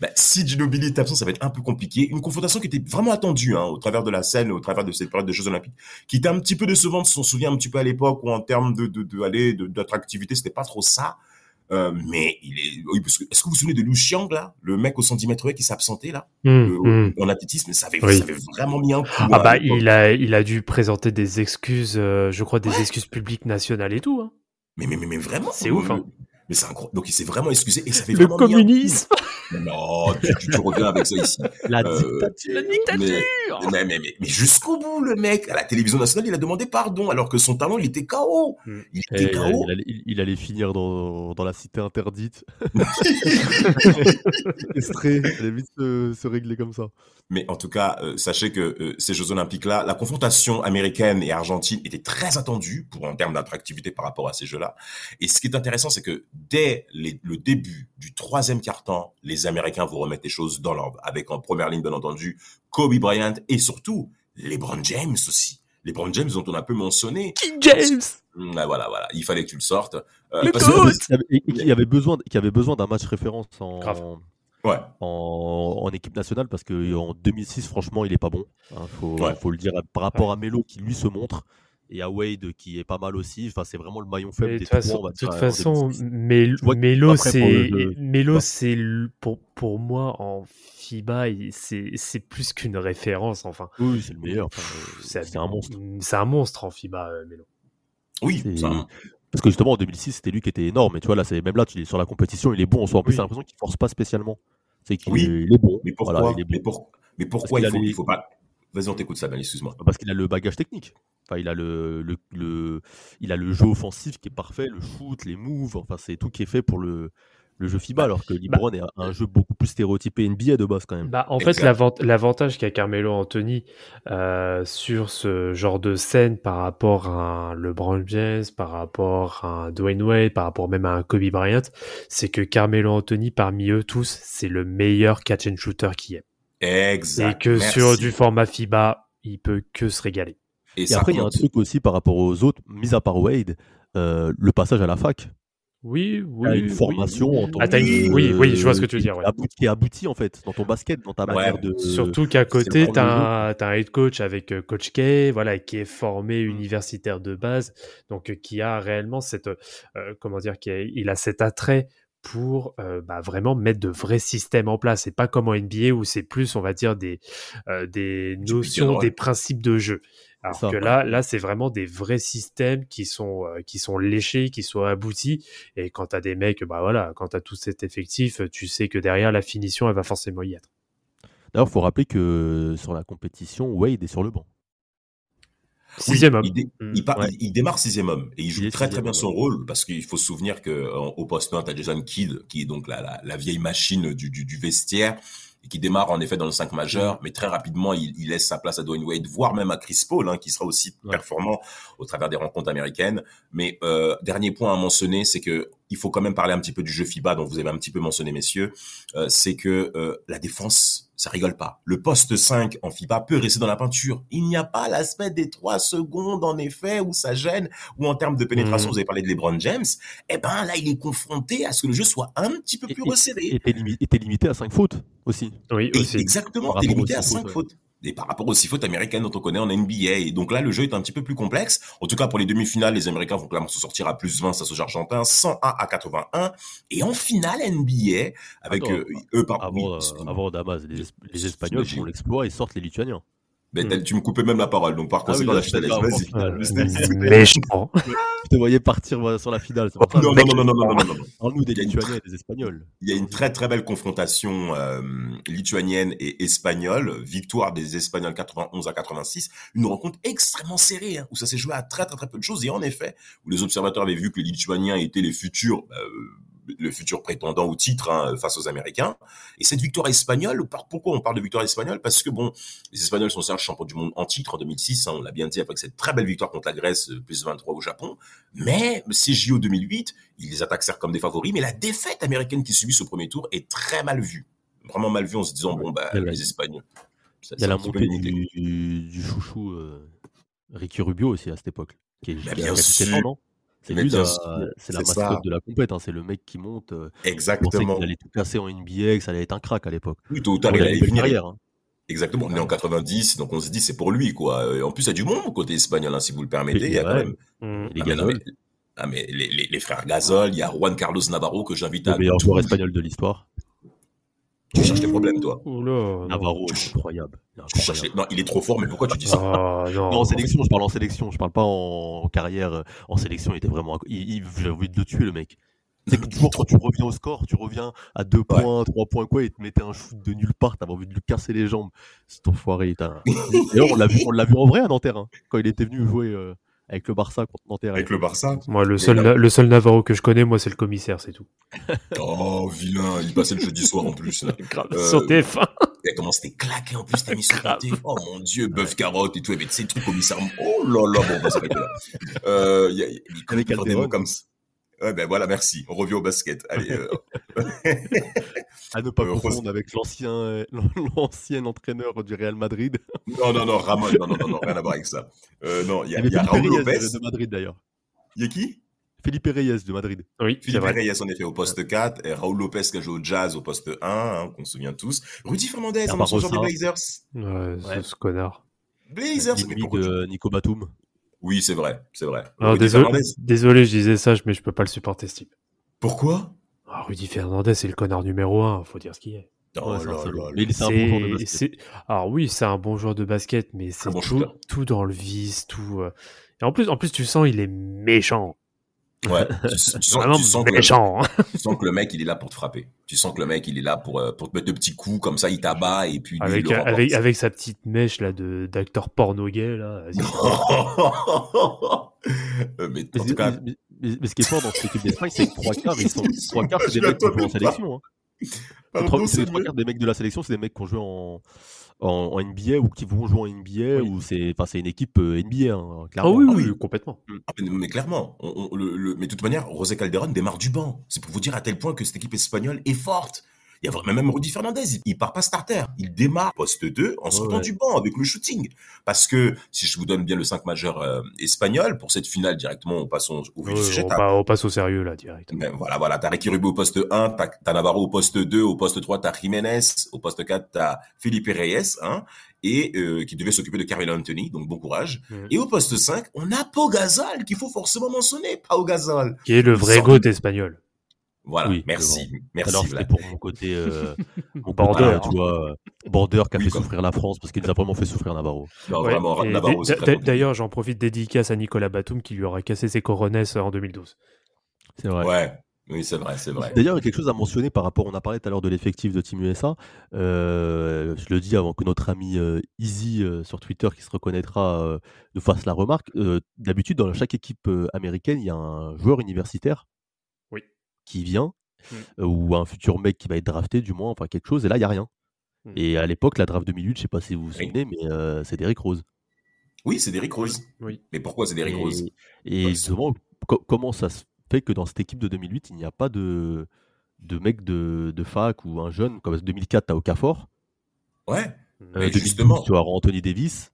Ben, si Ginobili est absent, ça va être un peu compliqué. Une confrontation qui était vraiment attendue hein, au travers de la scène, au travers de cette période de Jeux Olympiques, qui était un petit peu décevante. Si on se souvient un petit peu à l'époque où en termes de de, de, d'attractivité, c'était pas trop ça. Euh, mais il est. Est-ce que vous vous souvenez de Lou Chiang là, le mec au 110 mètres qui absenté là, Hum, euh, hum. en athlétisme, ça avait, Oui. ça avait vraiment mis un coup. Ah bah il a, il a dû présenter des excuses, euh, je crois des excuses publiques nationales et tout. Hein. Mais, mais, mais, mais vraiment. C'est ouf, hein. Mais c'est incroyable. Donc il s'est vraiment excusé et ça fait Le vraiment communisme. Non, tu, tu, tu reviens avec ça ici. La Euh, dictature. Mais, mais, mais, mais, mais jusqu'au bout, le mec, à la télévision nationale, il a demandé pardon, alors que son talent, il était KO. Mm. Il Et était KO. il allait- il- il allait finir dans, dans la cité interdite. Estré, il allait vite se, se régler comme ça. Mais en tout cas, euh, sachez que euh, ces Jeux Olympiques-là, la confrontation américaine et argentine était très attendue pour en termes d'attractivité par rapport à ces Jeux-là. Et ce qui est intéressant, c'est que dès les- le début du troisième quart-temps, les Américains vont remettre les choses dans l'ordre, avec en première ligne, bien entendu, Kobe Bryant et surtout LeBron James aussi. LeBron James dont on a peu mentionné. King James. Mm, ah, voilà, voilà, il fallait que tu le sortes. Euh, Le parce que- et- et y avait besoin, qu'il y avait besoin d'un match référence en, Grave. Ouais. en, en équipe nationale parce qu'en 2006, franchement, il est pas bon. Il faut, Ouais. faut le dire par rapport à Melo qui lui se montre. Et à Wade qui est pas mal aussi. Enfin, c'est vraiment le maillon faible de des toute trois. de toute en façon 2006. Mélo, Tu vois qu'il est Mélo, pas prêt pour le c'est. Mélo, Ouais. c'est pour pour moi en FIBA, c'est c'est plus qu'une référence. Enfin, Oui, c'est le meilleur. Enfin, euh, c'est un monstre. C'est un monstre en FIBA, euh, Mélo. Oui, Parce que justement en 2006 c'était lui qui était énorme. Et tu vois là, c'est même là, tu es sur la compétition, il est bon. En soi, en plus, Oui. j'ai l'impression qu'il force pas spécialement. C'est qu'il Oui. est, il est bon. Mais pourquoi Voilà, il est bon. mais, pour- mais pourquoi qu'il il a faut, les- il faut pas. Vas-y, on t'écoute, Sabine, excuse-moi. Parce qu'il a le bagage technique. Enfin, il a le, le, le- il a le jeu offensif qui est parfait, le shoot, les moves. Enfin, c'est tout qui est fait pour le, le jeu FIBA, alors que LeBron est un- jeu beaucoup plus stéréotypé NBA de base quand même. Bah, en fait, l'avantage qu'a Carmelo Anthony euh, sur ce genre de scène par rapport à un LeBron James, par rapport à un Dwayne Wade, par rapport même à un Kobe Bryant, c'est que Carmelo Anthony, parmi eux tous, c'est le meilleur catch and shooter qui est. Exact. Et que merci. sur du format FIBA, il peut que se régaler. Et, après, il y a un truc aussi par rapport aux autres, mis à part Wade, euh, le passage à la fac. Oui, oui. Une oui. formation en tant Ah, t'as que- oui, oui, je vois ce que tu veux dire, ouais. Qui, aboutit, en fait dans ton basket, dans ta Ouais, manière de. Surtout qu'à côté, tu le as, un head coach avec euh, Coach K, voilà, qui est formé universitaire de base, donc euh, qui a réellement cette, euh, comment dire, qui a, il a cet attrait pour euh, bah, vraiment mettre de vrais systèmes en place. C'est pas comme en NBA où c'est plus, on va dire, des, euh, des notions, des principes de jeu. Alors ça, que ouais. là, là, c'est vraiment des vrais systèmes qui sont, euh, qui sont léchés, qui sont aboutis. Et quand tu as des mecs, bah voilà, quand tu as tout cet effectif, tu sais que derrière la finition, elle va forcément y être. D'ailleurs, il faut rappeler que sur la compétition, Wade est sur le banc. Oui, Sixième homme. Il, dé- Mm. il, part- Ouais. il- il démarre sixième homme et il joue très très bien son rôle parce qu'il faut se souvenir que euh, au poste 1, tu as Jason Kidd qui est donc la, la, la vieille machine du, du, du vestiaire et qui démarre en effet dans le 5 majeur, mais très rapidement il, il laisse sa place à Dwayne Wade, voire même à Chris Paul hein, qui sera aussi Ouais. performant au travers des rencontres américaines. Mais euh, dernier point à mentionner, c'est que il faut quand même parler un petit peu du jeu FIBA dont vous avez un petit peu mentionné messieurs, euh, c'est que euh, la défense ça rigole pas. Le poste 5 en FIBA peut rester dans la peinture. Il n'y a pas l'aspect des 3 secondes, en effet, où ça gêne, ou en termes de pénétration, Mhm. vous avez parlé de LeBron James. Eh ben, là, il est confronté à ce que le jeu soit un petit peu plus et- resserré. Et t'es limité à 5 fautes aussi. Oui, Et aussi. exactement, t'es limité à six 5 fautes, ouais. fautes. Et par rapport aux six fautes américaines dont on connaît en NBA. Et donc là, le jeu est un petit peu plus complexe. En tout cas, pour les demi-finales, les Américains vont clairement se sortir à plus 20 face aux Argentins, 101 à 81. Et en finale NBA, avec Attends, euh, eux, par Avant, oui, euh, avant Damas, les, Es- les Espagnols font l'exploit et sortent les Lituaniens. Ben, Mm. t'as- tu me coupais même la parole. Donc, par Ah oui, conséquent, la finale, vas-y. finale. Méchant. Je te voyais partir sur la finale. ça. Non, non, non, non, non, non, non, non, non. Parle-nous des Il y a une Lituaniens et des Espagnols. Il y a une très très belle confrontation euh, lituanienne et espagnole, victoire des Espagnols 91 à 86, une rencontre extrêmement serrée hein, où ça s'est joué à très très très peu de choses et en effet où les observateurs avaient vu que les Lituaniens étaient les futurs euh, le futur prétendant au titre hein, face aux Américains. Et cette victoire espagnole pourquoi on parle de victoire espagnole? Parce que bon les Espagnols sont certes champions du monde en titre en 2006 hein, on l'a bien dit avec cette très belle victoire contre la Grèce euh, plus 23 au Japon. Mais CJO 2008 ils les attaquent certes comme des favoris mais la défaite américaine qu'ils subissent au premier tour est très mal vue. Vraiment mal vue en se disant bon bah les Espagnols. Il y a c'est la montée du, chouchou euh, Ricky Rubio aussi à cette époque. Qui est, Bah, bien 17 sûr. C'est lui, la- c'est la mascotte ça. de la compète. hein, C'est le mec qui monte. euh, exactement qu'il allait tout casser en NBA, que ça allait être un crack à l'époque. oui tôt ou tard Bon, il il allait venir carrière. hein. Exactement, on est en 90, donc on se dit c'est pour lui quoi. Et en plus, il y a du monde côté espagnol, hein, si vous le permettez. Il y a quand même. Mm. Les Ah, mais non, Gasol, mais- ah, mais les, les- les frères Gasol, il y a Juan Carlos Navarro que j'invite à. le meilleur joueur espagnol de l'histoire. Tu cherches des problèmes, toi. Oula. Navarro, il est incroyable. Tu cherches les- Non, il est trop fort, mais pourquoi tu dis ça Oh, non. Non, en sélection, je parle en sélection, je parle pas en, carrière. euh, En sélection, il était vraiment. Il, il- J'ai envie de le tuer, le mec. C'est que toujours quand tu reviens au score, tu reviens à 2 points, 3 points, quoi, et te mettait un shoot de nulle part, t'avais envie de lui casser les jambes. C'est enfoiré. il t'a- D'ailleurs, on l'a vu, on l'a vu en vrai à Nanterre, hein, quand il était venu jouer euh, avec le Barça contre Nanterre. Avec le Barça Moi, le seul, là- le seul Navarro que je connais, moi, c'est le commissaire, c'est tout. Oh, vilain, il passait le jeudi soir en plus. Euh, Sur TF1. Et comment c'était claqué en plus, t'as mis sur Grave. côté. Oh mon dieu, bœuf carotte et tout, avec ces trucs commissaire. Oh là là, bon, on va s'arrêter là. Euh, il y a, y a- il a des mots comme ça. Ouais, ben voilà, merci. On revient au basket. Allez, euh, À ne pas Euh, confondre avec l'ancien, euh, l'ancien entraîneur du Real Madrid. non, non, non, Ramon, non, non, non, non, rien à voir avec ça. Euh, non, il y a, y a Felipe Lopez. De Madrid d'ailleurs. Il y a qui? Felipe Reyes de Madrid. Oui, vrai. Reyes, en effet, au poste 4. Et Raúl Lopez qui a joué au Jazz au poste 1, hein, qu'on se souvient tous. Rudy Fernandez, un ancien joueur des. Blazers. Ouais, Ouais. ce connard. Blazers, mais Ennemi pourquoi tu- de Nico Batum. Oui, c'est vrai, c'est vrai. Alors, Rudy désolé, désolé, je disais ça, mais je peux pas le supporter, ce type. Pourquoi? Ah, Rudy Fernandez, c'est le connard numéro un, faut dire ce qu'il est. Oh Ouais, là là Mais est- c'est un bon joueur de basket. c'est- Alors oui, c'est un bon joueur de basket, mais c'est bon tout, tout dans le vice, tout. euh. Et en plus, en plus, tu sens, il est méchant. Ouais, tu, tu sens, Vraiment tu sens que le, méchant. tu sens que le mec, il est là pour te frapper. Tu sens que le mec, il est là pour, euh, pour te mettre de petits coups, comme ça, il t'abat, et puis avec, avec, avec sa petite mèche là de d'acteur porno gay là. Euh, mais Mais, en tout cas, mais- mais- mais ce qui est fort dans cette équipe d'Espagne, c'est que trois quarts, ils sont, trois quarts, c'est des mecs qui jouent en sélection. Hein. Pardon, trois, c'est les trois quarts des mecs de la sélection, c'est des mecs qui ont joué en, en, en NBA ou qui vont jouer en NBA Oui. ou c'est, enfin, c'est une équipe euh, NBA, hein, Ah clairement. oui, Ah oui, complètement. Ah, mais, mais clairement, on- on- le, le- mais de toute manière, José Calderon démarre du banc. C'est pour vous dire à tel point que cette équipe espagnole est forte. Il y a vraiment, même Rudy Fernandez, il, il part pas starter. Il démarre poste 2 en sortant ouais. du banc avec le shooting. Parce que, si je vous donne bien le 5 majeur euh, espagnol, pour cette finale directement, on passe au, Ouais, sujet. on, passe au sérieux là direct. Ben, voilà, voilà, t'as Ricky Rubio au poste 1, t'as, t'as Navarro au poste 2, au poste 3, t'as Jiménez, au poste 4, t'as Felipe Reyes, hein, et euh, qui devait s'occuper de Carmelo Anthony, donc bon courage. Et au poste 5, on a Pau Gasol, qu'il faut forcément mentionner, Pau Gasol. Qui est le vrai goat espagnol. Voilà, Oui, merci, c'est merci. Alors, c'était pour mon côté, euh, mon Border. tu vois, euh, Border qui a Oui, fait souffrir la France parce qu'il nous a vraiment fait souffrir Navarro. Non, Ouais, vraiment, et Navarro, d- c'est d- très bon. D'ailleurs, j'en profite dédicace à Nicolas Batum qui lui aura cassé ses coronesses en 2012. C'est vrai. Ouais, oui, c'est vrai, c'est vrai. D'ailleurs, il y a quelque chose à mentionner par rapport, on a parlé tout à l'heure de l'effectif de Team USA. Euh, je le dis avant que notre ami euh, Easy euh, sur Twitter, qui se reconnaîtra, euh, nous fasse la remarque. Euh, D'habitude, dans chaque équipe euh, américaine, il y a un joueur universitaire. Qui vient, Mm. euh, ou un futur mec qui va être drafté, du moins, enfin quelque chose, et là, il n'y a rien. Mm. Et à l'époque, la draft 2008, je sais pas si vous vous Oui. souvenez, mais euh, c'est Derrick Rose. Oui, c'est Derrick Rose. Oui. Mais pourquoi c'est Derrick Et- Rose? Et Ouais, justement, co- comment ça se fait que dans cette équipe de 2008, il n'y a pas de, de mec de, de fac ou un jeune Comme 2004, tu as Okafor. Ouais, Euh, Mais 2012, justement. tu as Anthony Davis.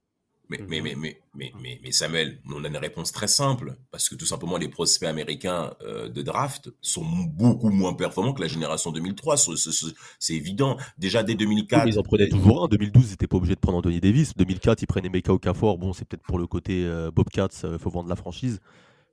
Mais, Mhm. mais, mais, mais, mais, mais, Samuel, on a une réponse très simple. Parce que tout simplement, les prospects américains euh, de draft sont beaucoup moins performants que la génération 2003. C'est- évident. Déjà dès Oui, 2004. mais ils en prenaient toujours un. 2012, ils n'étaient pas obligés de prendre Anthony Davis. 2004, ils prenaient Meka Okafor. Bon, c'est peut-être pour le côté euh, Bobcats, il faut vendre la franchise.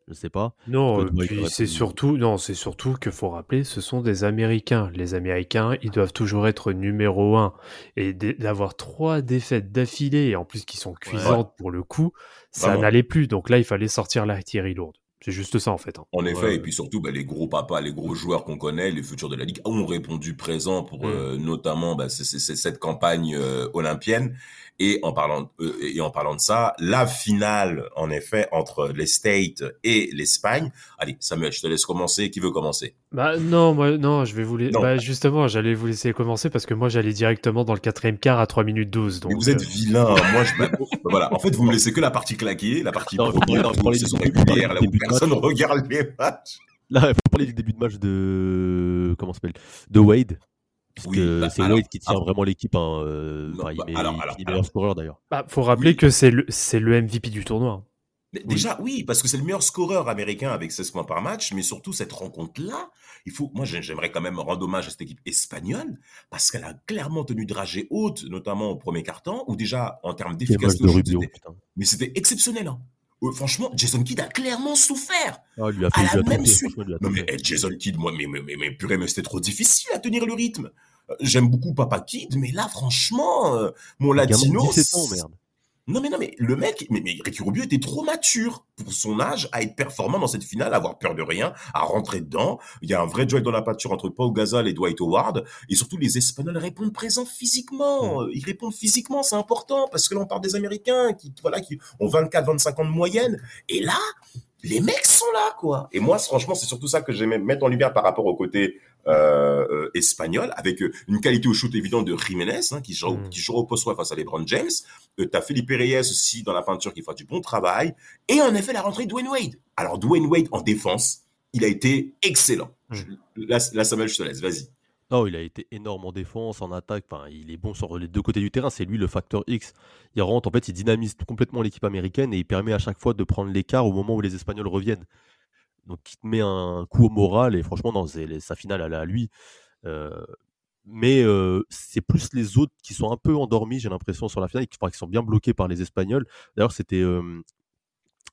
Je sais pas. Non, euh, c'est surtout, non, c'est surtout qu'il faut rappeler, ce sont des Américains. Les Américains, ils doivent toujours être numéro un. Et d'avoir trois défaites d'affilée, et en plus qui sont cuisantes pour le coup, ça n'allait plus. Donc là, il fallait sortir l'artillerie lourde. C'est juste ça, en fait. hein. En effet, Ouais. et puis surtout, bah, les gros papas, les gros joueurs qu'on connaît, les futurs de la Ligue, ont répondu présent pour Mm. euh, notamment bah, cette campagne euh, olympienne. Et en, parlant, euh, et en parlant de ça, la finale, en effet, entre les States et l'Espagne. Allez, Samuel, je te laisse commencer. Qui veut commencer? Bah non, moi, non, je vais vous. Bah justement, j'allais vous laisser commencer parce que moi, j'allais directement dans le quatrième quart à 3 minutes 12. Donc, Mais vous êtes euh, vilain. Moi, je. voilà. En fait, vous me laissez que la partie claquée, la partie Non, première, saison régulière, là où de personne match. regarde les matchs. Là, il faut parler du début de match de. Comment s'appelle? De Wade. Parce Oui, que bah, c'est Wade qui tient vraiment l'équipe. hein, euh, il bah, met- alors, il alors, alors. meilleur scoreur d'ailleurs. bah, faut rappeler Oui. que c'est le, MVP du tournoi. Mais Déjà, oui, parce que c'est le meilleur scoreur américain avec 16 points par match, mais surtout cette rencontre-là, il faut, moi j'ai- j'aimerais quand même rendre hommage à cette équipe espagnole, parce qu'elle a clairement tenu dragée haute, notamment au premier quart-temps, où déjà, en termes d'efficacité, de putain. mais c'était exceptionnel. hein. Euh, franchement, Jason Kidd a clairement souffert. Ah, il lui a fait, la il même suite. Non mais eh, Jason Kidd, moi, mais, mais, mais, mais purée, mais c'était trop difficile à tenir le rythme. Euh, J'aime beaucoup Papa Kidd, mais là, franchement, euh, mon latino... 17 ans, merde. Non mais non mais le mec, mais, mais Ricky Rubio était trop mature pour son âge à être performant dans cette finale, à avoir peur de rien, à rentrer dedans. Il y a un vrai duel dans la pâture entre Paul Gasol et Dwight Howard, et surtout les Espagnols répondent présents physiquement. Ils répondent physiquement, c'est important parce que là on parle des Américains qui voilà qui ont 24-25 ans de moyenne, et là les mecs sont là quoi. Et moi franchement c'est surtout ça que j'aimais mettre en lumière par rapport au côté euh, euh, espagnol, avec euh, une qualité au shoot évidente de Jiménez, hein, qui, joue, Mm. qui joue au poste face à LeBron James. Euh, T'as Felipe Reyes aussi dans la peinture qui fera du bon travail. Et en effet, la rentrée de Dwayne Wade. Alors, Dwayne Wade en défense, il a été excellent. Mm. Je- Là, là, Samuel, je te laisse, vas-y. Non, il a été énorme en défense, en attaque. Enfin, il est bon sur les deux côtés du terrain. C'est lui le facteur X. Il rentre, en fait, il dynamise complètement l'équipe américaine et il permet à chaque fois de prendre l'écart au moment où les Espagnols reviennent. Donc, il te met un coup au moral et franchement, non, sa finale, elle est à lui. Euh, mais euh, c'est plus les autres qui sont un peu endormis, j'ai l'impression, sur la finale, et qui, enfin, qui sont bien bloqués par les Espagnols. D'ailleurs, c'était euh,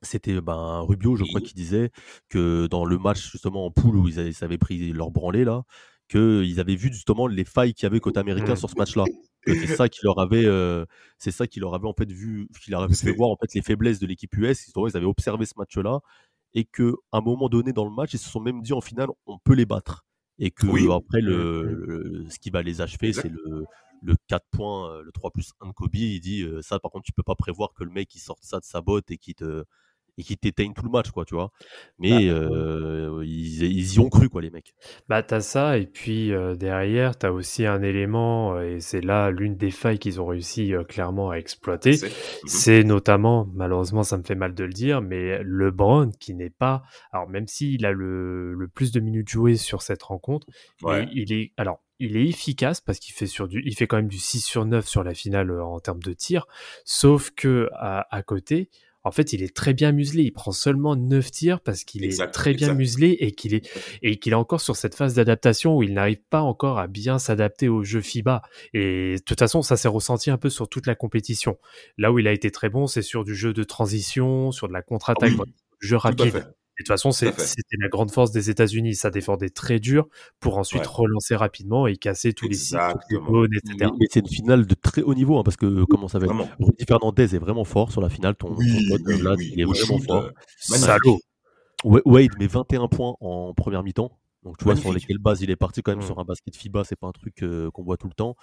c'était ben, Rubio, je crois, qui disait que dans le match justement en poule où ils avaient, ils avaient pris leur branlée là, qu'ils avaient vu justement les failles qu'il y avait côté américain Mm. sur ce match-là. C'est ça qui leur avait, euh, c'est ça qui leur avait en fait vu, qui leur avait fait voir en fait les faiblesses de l'équipe US. Ils avaient observé ce match-là et que à un moment donné dans le match, ils se sont même dit en finale, on peut les battre. Et que Oui. après le, Mm. le- ce qui va les achever, c'est le le 4 points, euh, le 3 plus 1 de Kobe, il dit euh, ça par contre tu peux pas prévoir que le mec il sorte ça de sa botte et qui te et qui t'éteigne tout le match quoi tu vois mais Bah, euh, ils, ils y ont cru quoi les mecs Bah, t'as ça, et puis euh, derrière, t'as aussi un élément, euh, et c'est là l'une des failles qu'ils ont réussi euh, clairement à exploiter. C'est- Mhm. C'est notamment, malheureusement, ça me fait mal de le dire, mais LeBron qui n'est pas. Alors, même s'il a le, le plus de minutes jouées sur cette rencontre, Ouais. mais il est. Alors, il est efficace parce qu'il fait, sur du, il fait quand même du 6 sur 9 sur la finale en termes de tir. Sauf que à, à côté, en fait, il est très bien muselé. Il prend seulement 9 tirs parce qu'il est très bien exact. muselé et qu'il est, et qu'il est encore sur cette phase d'adaptation où il n'arrive pas encore à bien s'adapter au jeu FIBA. Et de toute façon, ça s'est ressenti un peu sur toute la compétition. Là où il a été très bon, c'est sur du jeu de transition, sur de la contre-attaque, oui, jeu rapide. De toute façon, c'était la grande force des États-Unis. Ça défendait très dur pour ensuite Ouais. relancer rapidement et casser tous les cycles, mais, etc. mais c'est une finale de très haut niveau hein, parce que comment ça Vraiment. Rudy Fernandez est vraiment fort sur la finale ton, ton Oui, il est vraiment shoot, fort euh. Salaud. Wa- Wade met 21 points en première mi-temps donc tu vois sur lesquelles bases il est parti quand même Mm. sur un basket FIBA c'est pas un truc euh, qu'on voit tout le temps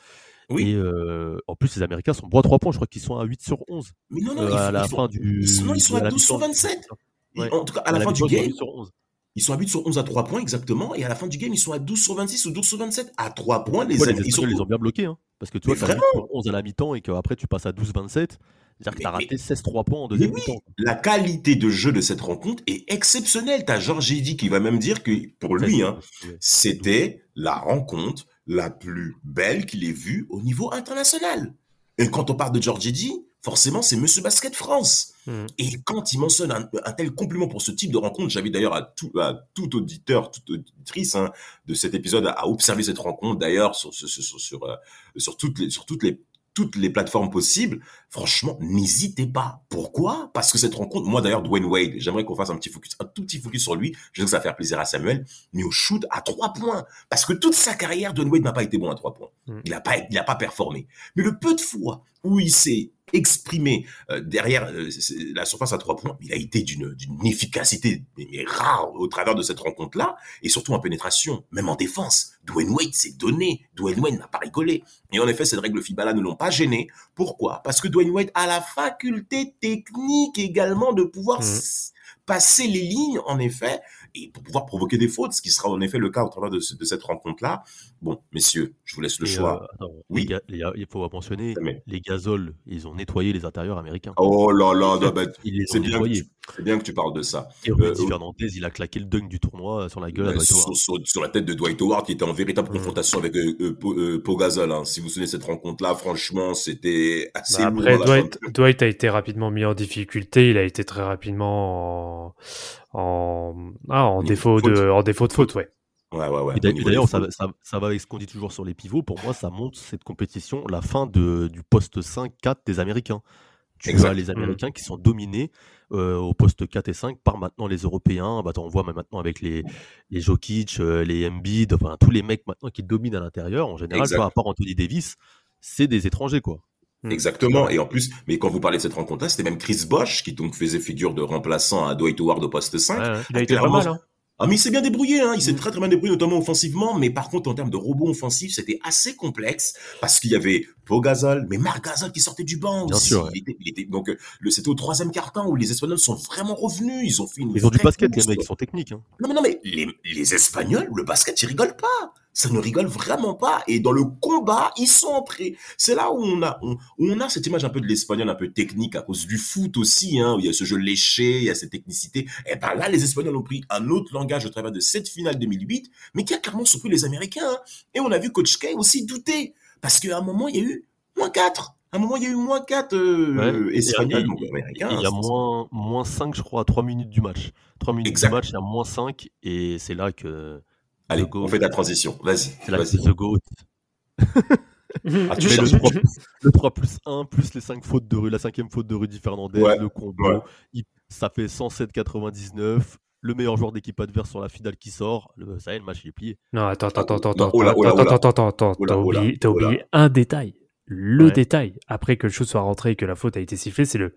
Oui. et euh, en plus les Américains sont bon à 3 points je crois qu'ils sont à 8 sur 11 Mais non, non, euh, ils, à la ils fin du ils sont, ils sont à la 12 sur mi-temps. 27. Ouais. En tout cas, à la fin du mi-temps, ils sont à game, 8 sur 11 ils sont à 8 sur 11 à 3 points, exactement. Et à la fin du game, ils sont à 12 sur 26 ou 12 sur 27 à 3 points. Les, Ouais, les ils sont les ont bien bloqués. Hein, parce que tu vois, tu as vraiment 11 à la mi-temps et qu'après tu passes à 12-27. C'est-à-dire que tu as raté 16-3 points en deuxième oui, mi-temps. la qualité de jeu de cette rencontre est exceptionnelle. T'as Georges Eddy qui va même dire que pour lui, hein, c'était la rencontre la plus belle qu'il ait vue au niveau international. Et quand on parle de Georges Eddy, forcément, c'est Monsieur Basket France. Mm. Et quand il mentionne un, un tel compliment pour ce type de rencontre, j'avais d'ailleurs à tout, à tout auditeur, toute auditrice hein, de cet épisode à, à observer cette rencontre d'ailleurs sur, sur, sur, sur, euh, sur toutes les, sur toutes les toutes les plateformes possibles, franchement, n'hésitez pas. Pourquoi? Parce que cette rencontre, moi d'ailleurs, Dwayne Wade, j'aimerais qu'on fasse un petit focus, un tout petit focus sur lui. Je sais que ça va faire plaisir à Samuel, mais au shoot à trois points. Parce que toute sa carrière, Dwayne Wade n'a pas été bon à trois points. Mm. Il n'a pas, il a pas performé. Mais le peu de fois où il s'est exprimé euh, derrière euh, la surface à trois points, il a été d'une efficacité mais, mais rare au travers de cette rencontre-là, et surtout en pénétration, même en défense. Dwayne Wade s'est donné. Dwayne Wade n'a pas rigolé. Et en effet, ces règles FIBA-là ne l'ont pas gêné. Pourquoi? Parce que Dwayne Wade a la faculté technique également de pouvoir Mhm. Passer les lignes, en effet, et pour pouvoir provoquer des fautes, ce qui sera en effet le cas au travers de, ce- de cette rencontre-là. Bon, messieurs, je vous laisse le Et, choix. euh, attends, Oui. il faut mentionner, Mais- les gazoles, ils ont nettoyé les intérieurs américains. Oh là là, non, bah, c'est bien, tu- c'est bien que tu parles de ça. Et euh, Fernandez, il a claqué le dunk du tournoi euh, sur la gueule à Euh, Dwight sur, Howard. sur- sur la tête de Dwight Howard qui était en véritable Mm. confrontation avec euh, euh, Pau- euh, Pau Gasol. hein. Si vous vous souvenez de cette rencontre-là, franchement, c'était assez Bah, lourd. après, Dwight, a été rapidement mis en difficulté. Il a été très rapidement en, en, ah, en défaut de, en défaut de faute, ouais. D'ailleurs, ça, fautes. ça, ça va avec ce qu'on dit toujours sur les pivots. Pour moi, ça montre cette compétition, la fin de, du poste 5-4 des Américains. Tu Exact. as les Américains qui sont dominés euh, au poste 4 et 5 par maintenant les Européens. Bah, on voit même maintenant avec les, les Jokic, euh, les Embiid, enfin tous les mecs maintenant qui dominent à l'intérieur. En général, vois, à part Anthony Davis, c'est des étrangers, quoi. Mm. Exactement. Et en plus, mais quand vous parlez de cette rencontre-là, c'était même Chris Bosch qui donc faisait figure de remplaçant à Dwight Howard au poste 5. Ouais, ouais. Il a été pas Vraiment, mal, hein. Ah mais il s'est bien débrouillé, hein. il s'est Mm. très très bien débrouillé, notamment offensivement, mais par contre en termes de rebond offensif, c'était assez complexe, parce qu'il y avait Pau Gasol, mais Marc Gasol qui sortait du banc Bien aussi. sûr, ouais. Il était, il était- donc euh, le- c'était au troisième quart-temps où les Espagnols sont vraiment revenus, ils ont fait une Ils ont du basket, les mecs, ils sont techniques. hein. Non mais non mais les, les Espagnols, le basket, ils rigolent pas. Ça ne rigole vraiment pas. Et dans le combat, ils sont entrés. C'est là où on a, on, où on a cette image un peu de l'espagnol un peu technique à cause du foot aussi, hein, où il y a ce jeu léché, il y a cette technicité. Et ben là, les Espagnols ont pris un autre langage au travers de cette finale 2008, mais qui a clairement surpris les Américains. hein. Et on a vu Coach K aussi douter. Parce qu'à un moment, il y a eu moins 4. À un moment, il y a eu moins 4 euh, Ouais. Espagnols, donc Américains. Il y a hein, moins, moins 5, je crois, à 3 minutes du match. 3 minutes Exact. du match, il y a moins 5, et c'est là que Allez, on fait la transition. Vas-y. c'est. The Goat Ah, tu le, cherches- 3 plus, le 3 plus 1 plus les 5 fautes de rue, la cinquième faute de Rudy Fernandez, Ouais, le combo, ouais. il- ça fait 107,99. Le meilleur joueur d'équipe adverse sur la finale qui sort, le, ça y est, le match il est plié. Non, attends, attends, attends, attends, attends, attends, attends, attends, là, t'as oublié, là. oublié un détail. Le Ouais. détail, après que le shoot soit rentré et que la faute a été sifflée, c'est le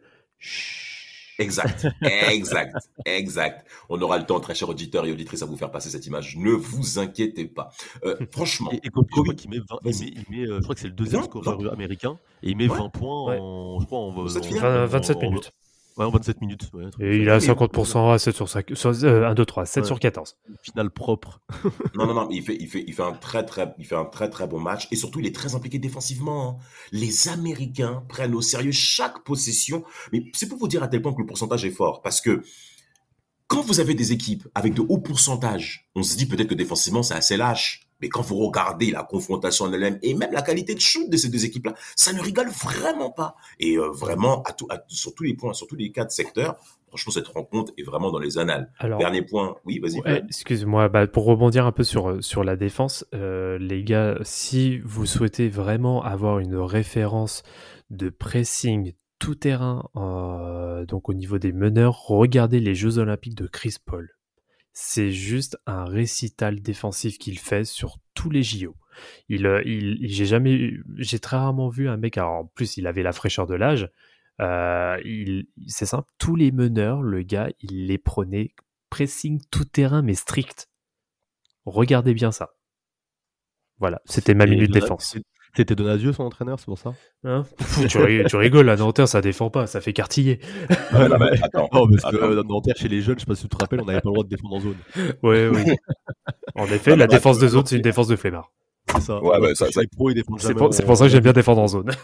Exact, exact, exact. On aura le temps, très chers auditeurs et auditrices, à vous faire passer cette image. Ne vous inquiétez pas. Euh, franchement, Et, et Kobe, je crois vais- qu'il met 20, Vas-y. il met, il met, euh, je crois que c'est le deuxième 20, scoreur américain, et il met Ouais. 20 points Ouais. en, je crois, en, en- 27 en- minutes. Ouais, en 27 minutes. ouais, Et il a mais- 50% à 7 sur 5, sur, euh, 1, 2, 3, 7 Ouais. sur 14. Une finale propre. Non, non, non, mais il fait, il fait, il fait un très, très, il fait un très, très bon match. Et surtout, il est très impliqué défensivement. hein. Les Américains prennent au sérieux chaque possession. Mais c'est pour vous dire à tel point que le pourcentage est fort. Parce que quand vous avez des équipes avec de hauts pourcentages, on se dit peut-être que défensivement, c'est assez lâche. Mais quand vous regardez la confrontation en elle-même et même la qualité de shoot de ces deux équipes-là, ça ne rigole vraiment pas. Et euh, vraiment, à tout, à- sur tous les points, sur tous les quatre secteurs, franchement, cette rencontre est vraiment dans les annales. Alors, Dernier point. Oui, vas-y. Ouais, excuse-moi, bah, pour rebondir un peu sur, euh, sur la défense, euh, les gars, si vous souhaitez vraiment avoir une référence de pressing tout terrain, euh, donc au niveau des meneurs, regardez les Jeux Olympiques de Chris Paul. C'est juste un récital défensif qu'il fait sur tous les JO. Il, euh, il, il- j'ai jamais, j'ai très rarement vu un mec. Alors en plus, il avait la fraîcheur de l'âge. Euh, il, c'est simple. Tous les meneurs, le gars, il les prenait pressing tout terrain mais strict. Regardez bien ça. Voilà, c'était ma minute défense. C'était Donadieu son entraîneur, c'est pour ça? Hein? Tu, rigoles, tu rigoles, à Nanterre, ça défend pas, ça fait quartier. Ouais, non, mais attends. Non, parce que euh, Nanterre, chez les jeunes, je sais pas si tu te rappelles, on n'avait pas le droit de défendre en zone. Ouais, oui. En effet, Non, la mais défense des autres, c'est une défense de flemmard. C'est ça. Ouais, que ça- ça- C'est pour, en- c'est pour ça que j'aime bien défendre en zone.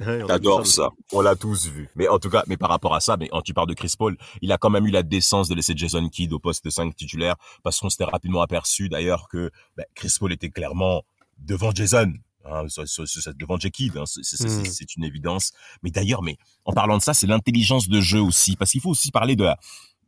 Ouais, J'adore ça, ça. On l'a tous vu. Mais en tout cas, mais par rapport à ça, mais quand tu parles de Chris Paul, il a quand même eu la décence de laisser Jason Kidd au poste de 5 titulaire parce qu'on s'était rapidement aperçu d'ailleurs que ben, Chris Paul était clairement devant Jason. Hein, sur- sur- sur- devant. Kidd, hein, c'est- c'est c'est- une évidence. Mais d'ailleurs, mais en parlant de ça, c'est l'intelligence de jeu aussi, parce qu'il faut aussi parler de la,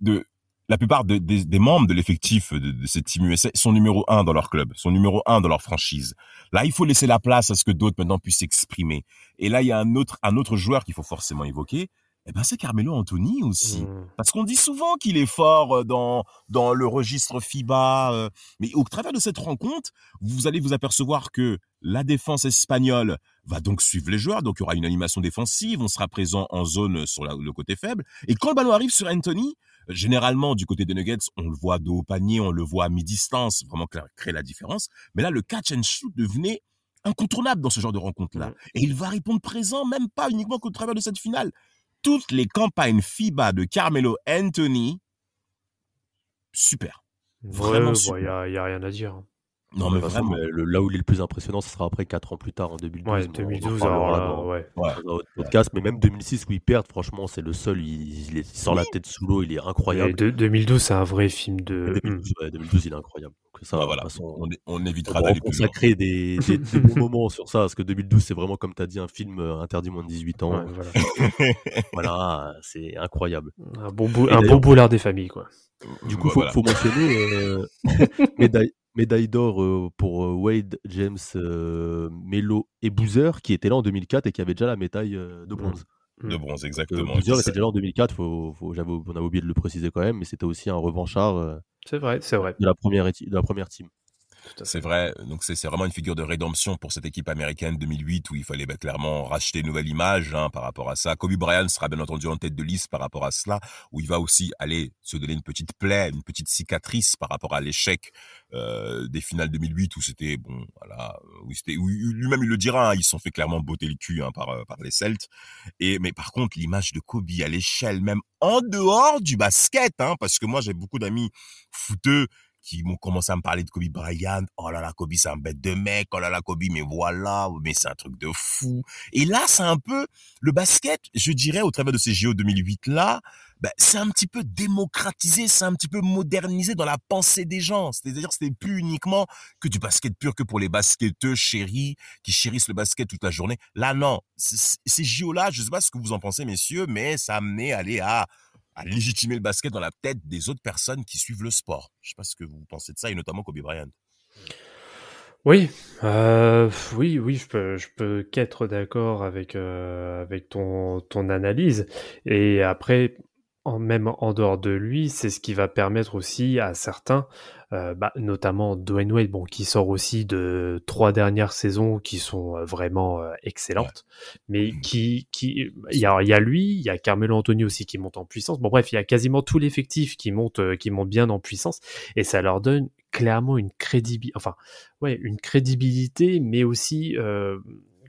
de la plupart de- des, des membres de l'effectif de, de cette team USA sont numéro un dans leur club, sont numéro un dans leur franchise. Là, il faut laisser la place à ce que d'autres maintenant puissent s'exprimer. Et là, il y a un autre, un autre joueur qu'il faut forcément évoquer. Eh ben, c'est Carmelo Anthony aussi. Mm. Parce qu'on dit souvent qu'il est fort euh, dans, dans le registre FIBA. euh, Mais au travers de cette rencontre, vous allez vous apercevoir que la défense espagnole va donc suivre les joueurs. Donc, il y aura une animation défensive. On sera présent en zone sur la- le côté faible. Et quand le ballon arrive sur Anthony, généralement, du côté des Nuggets, on le voit dos au panier, on le voit à mi-distance, vraiment créer la différence. Mais là, le catch and shoot devenait incontournable dans ce genre de rencontre-là. Mm. Et il va répondre présent, même pas uniquement qu'au travers de cette finale. Toutes les campagnes FIBA de Carmelo Anthony, super. Vraiment Ouais, il n'y a, rien à dire. Non, mais façon, vraiment. mais le- là où il est le plus impressionnant, ce sera après 4 ans plus tard, en 2012. Ouais, mais on en 2012, parlera alors là, dans- ouais. Dans un autre podcast, mais même 2006 où ils perdent, franchement, c'est le seul, il, il est- il sort la tête sous l'eau, il est incroyable. de- 2012, c'est un vrai film de. Et 2012, ouais, 2012, il est incroyable. Donc ça, de voilà. toute façon, On, on évitera d'aller plus loin. des, des, des bons moments sur ça, parce que 2012, c'est vraiment, comme tu as dit, un film euh, interdit moins de 18 ans. Ouais, voilà. Voilà, c'est incroyable. Un bon, bou- un bon boulard des familles, quoi. Du coup, Ouais, faut, voilà. faut mentionner euh, médaille, médaille d'or euh, pour euh, Wade, James, euh, Melo et Boozer, qui étaient là en 2004 et qui avaient déjà la médaille euh, de bronze. De bronze, Euh, exactement. Boozer était déjà là en 2004, faut, faut- j'avais- on avait oublié de le préciser quand même, mais c'était aussi un revanchard euh, C'est vrai, c'est vrai. de, la première, de la première team. C'est vrai, donc c'est c'est vraiment une figure de rédemption pour cette équipe américaine 2008 où il fallait bah, clairement racheter une nouvelle image hein, par rapport à ça. Kobe Bryant sera bien entendu en tête de liste par rapport à cela, où il va aussi aller se donner une petite plaie, une petite cicatrice par rapport à l'échec euh, des finales 2008 où c'était bon, voilà, euh, où c'était, où lui-même il le dira, hein, ils se sont fait clairement botter le cul hein, par euh, par les Celtes. Et mais par contre l'image de Kobe à l'échelle même en dehors du basket, hein, parce que moi j'ai beaucoup d'amis footeux qui m'ont commencé à me parler de Kobe Bryant. Oh là là, Kobe, c'est un bête de mec. Oh là là, Kobe, mais voilà, mais c'est un truc de fou. Et là, c'est un peu le basket, je dirais, au travers de ces JO 2008 là, ben, c'est un petit peu démocratisé, c'est un petit peu modernisé dans la pensée des gens. C'est-à-dire, c'était plus uniquement que du basket pur que pour les basketteux chéris qui chérissent le basket toute la journée. Là, non. Ces JO là, je sais pas ce que vous en pensez, messieurs, mais ça a amené à aller à à légitimer le basket dans la tête des autres personnes qui suivent le sport. Je sais pas ce que vous pensez de ça, et notamment Kobe Bryant. Oui, euh, oui, oui, je peux, je peux qu'être d'accord avec, euh, avec ton, ton analyse. Et après, en, même en dehors de lui, c'est ce qui va permettre aussi à certains, euh, bah, notamment Dwayne Wade, bon, qui sort aussi de trois dernières saisons qui sont euh, vraiment euh, excellentes, mais qui, qui, il y a, y a lui, il y a Carmelo Anthony aussi qui monte en puissance. Bon, bref, il y a quasiment tout l'effectif qui monte, euh, qui monte bien en puissance, et ça leur donne clairement une crédibilité, enfin, ouais, une crédibilité, mais aussi, euh,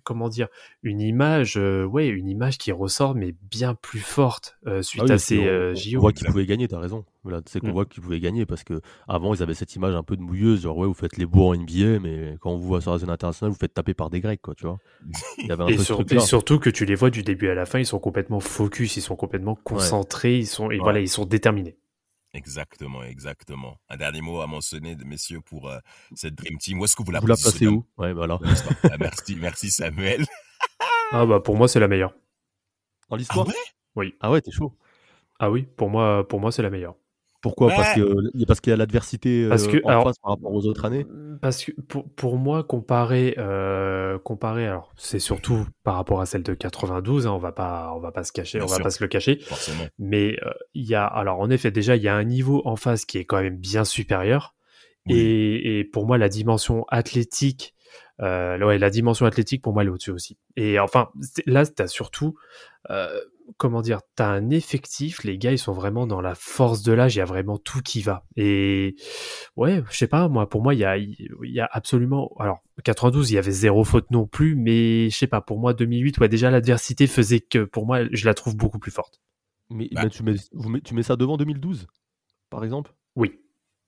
comment dire, une image, euh, ouais, une image qui ressort, mais bien plus forte euh, suite Ah oui, à ces on, euh, on JO. voit qu'ils pouvaient gagner, t'as raison. Voilà, c'est qu'on Mm. voit qu'ils pouvaient gagner parce que avant ils avaient cette image un peu de mouilleuse, genre ouais, vous faites les beaux en NBA, mais quand on vous voit sur la scène internationale, vous faites taper par des Grecs, quoi, tu vois. Il y avait un Et, peu ce sur- et truc-là. surtout que tu les vois du début à la fin, ils sont complètement focus, ils sont complètement concentrés, ils sont, et Ouais. voilà, ils sont déterminés. Exactement, exactement. Un dernier mot à mentionner, messieurs, pour euh, cette Dream Team. Où est-ce que vous la Vous la placez où? Ouais, voilà. L'histoire Ah, Merci, merci Samuel. Ah bah pour moi c'est la meilleure. Dans Ah l'histoire ouais? Oui. Ah ouais, t'es chaud. Ah oui, pour moi, pour moi c'est la meilleure. Pourquoi? Parce Ouais. que parce qu'il y a l'adversité Parce euh, que en alors, face par rapport aux autres années? Parce que pour, pour moi, comparé, euh, comparé, alors c'est surtout par rapport à celle de 92, hein, on va pas, on va pas se cacher, Bien on va pas se le cacher. Forcément. Mais euh, il y a, alors en effet, déjà il y a un niveau en face qui est quand même bien supérieur. Oui. Et, et pour moi, la dimension athlétique, euh, ouais, la dimension athlétique pour moi elle est au-dessus aussi. Et enfin, là, t'as surtout, euh, comment dire, t'as un effectif, les gars, ils sont vraiment dans la force de l'âge, il y a vraiment tout qui va. Et ouais, je sais pas, moi, pour moi, il y a, il y a absolument, alors 92, il y avait zéro faute non plus, mais je sais pas, pour moi 2008, ouais, déjà l'adversité faisait que, pour moi, je la trouve beaucoup plus forte. Mais, Bah. tu, mets, vous mets- tu mets ça devant 2012, par exemple? Oui,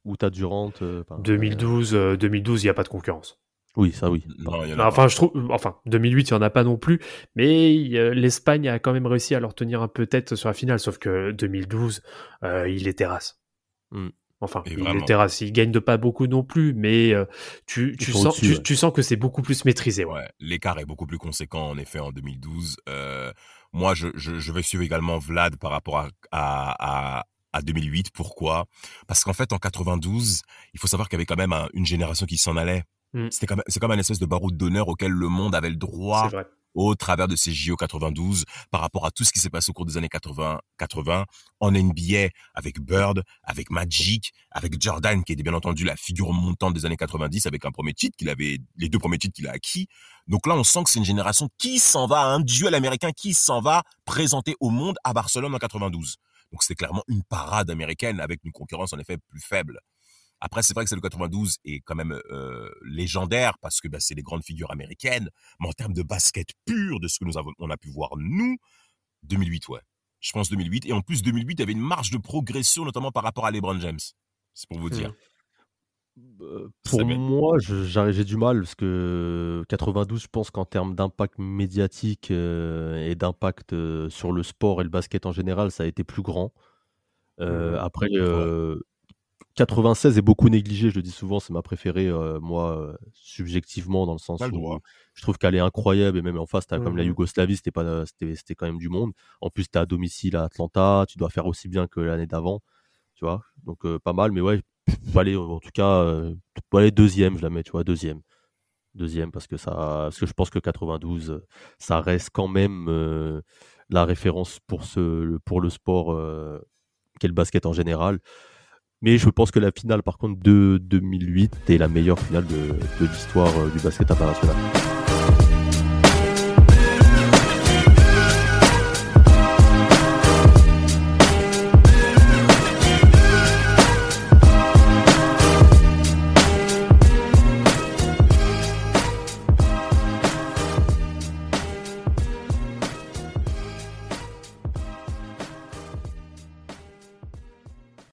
Où t'as Durant. euh, enfin, 2012, euh, 2012, il y a pas de concurrence. Oui, ça oui. Non, il y en a pas. enfin, je trouve, enfin, 2008, il y en a pas non plus, mais euh, l'Espagne a quand même réussi à leur tenir un peu tête sur la finale, sauf que 2012, euh, il les terrasse. Mm. Enfin, Et il vraiment. les terrasse. Ils gagnent de pas beaucoup non plus, mais euh, tu, sens, au-dessus, tu, ouais. tu sens que c'est beaucoup plus maîtrisé. Ouais. Ouais, l'écart est beaucoup plus conséquent en effet en 2012. Euh, moi, je, je, je vais suivre également Vlad par rapport à, à, à, à 2008. Pourquoi? Parce qu'en fait, en 92, il faut savoir qu'il y avait quand même un- une génération qui s'en allait. Mm. C'était comme, c'est comme un espèce de baroud d'honneur auquel le monde avait le droit C'est au travers de ces JO 92 par rapport à tout ce qui s'est passé au cours des années 80, 80 en NBA avec Bird, avec Magic, avec Jordan qui était bien entendu la figure montante des années 90 avec un premier titre qu'il avait, les deux premiers titres qu'il a acquis. Donc là, on sent que c'est une génération qui s'en va, un duel américain qui s'en va présenter au monde à Barcelone en 92. Donc c'était clairement une parade américaine avec une concurrence en effet plus faible. Après, c'est vrai que celle de 92 est quand même euh, légendaire parce que bah, c'est les grandes figures américaines. Mais en termes de basket pur, de ce que nous avons, on a pu voir nous, 2008, ouais. Je pense 2008. Et en plus, 2008, il y avait une marge de progression, notamment par rapport à LeBron James. C'est pour vous dire. Euh, Pour Samuel. moi, j'ai du mal parce que 92, je pense qu'en termes d'impact médiatique euh, et d'impact euh, sur le sport et le basket en général, ça a été plus grand. Euh, Mhm. Après, euh, 96 est beaucoup négligé, je le dis souvent, c'est ma préférée, euh, moi, euh, subjectivement, dans le sens où je trouve qu'elle est incroyable et même en face, t'as comme la Mhm. Yougoslavie, c'était pas, c'était, c'était quand même du monde. En plus, t'es à domicile à Atlanta, tu dois faire aussi bien que l'année d'avant, tu vois. Donc euh, pas mal, mais ouais, aller, en tout cas, euh, faut aller deuxième, je la mets, tu vois, deuxième, deuxième parce que ça, parce que je pense que 92, euh, ça reste quand même euh, la référence pour ce, pour le sport euh, qu'est le basket en général. Mais je pense que la finale, par contre, de 2008 est la meilleure finale de, l'histoire euh, du basket international.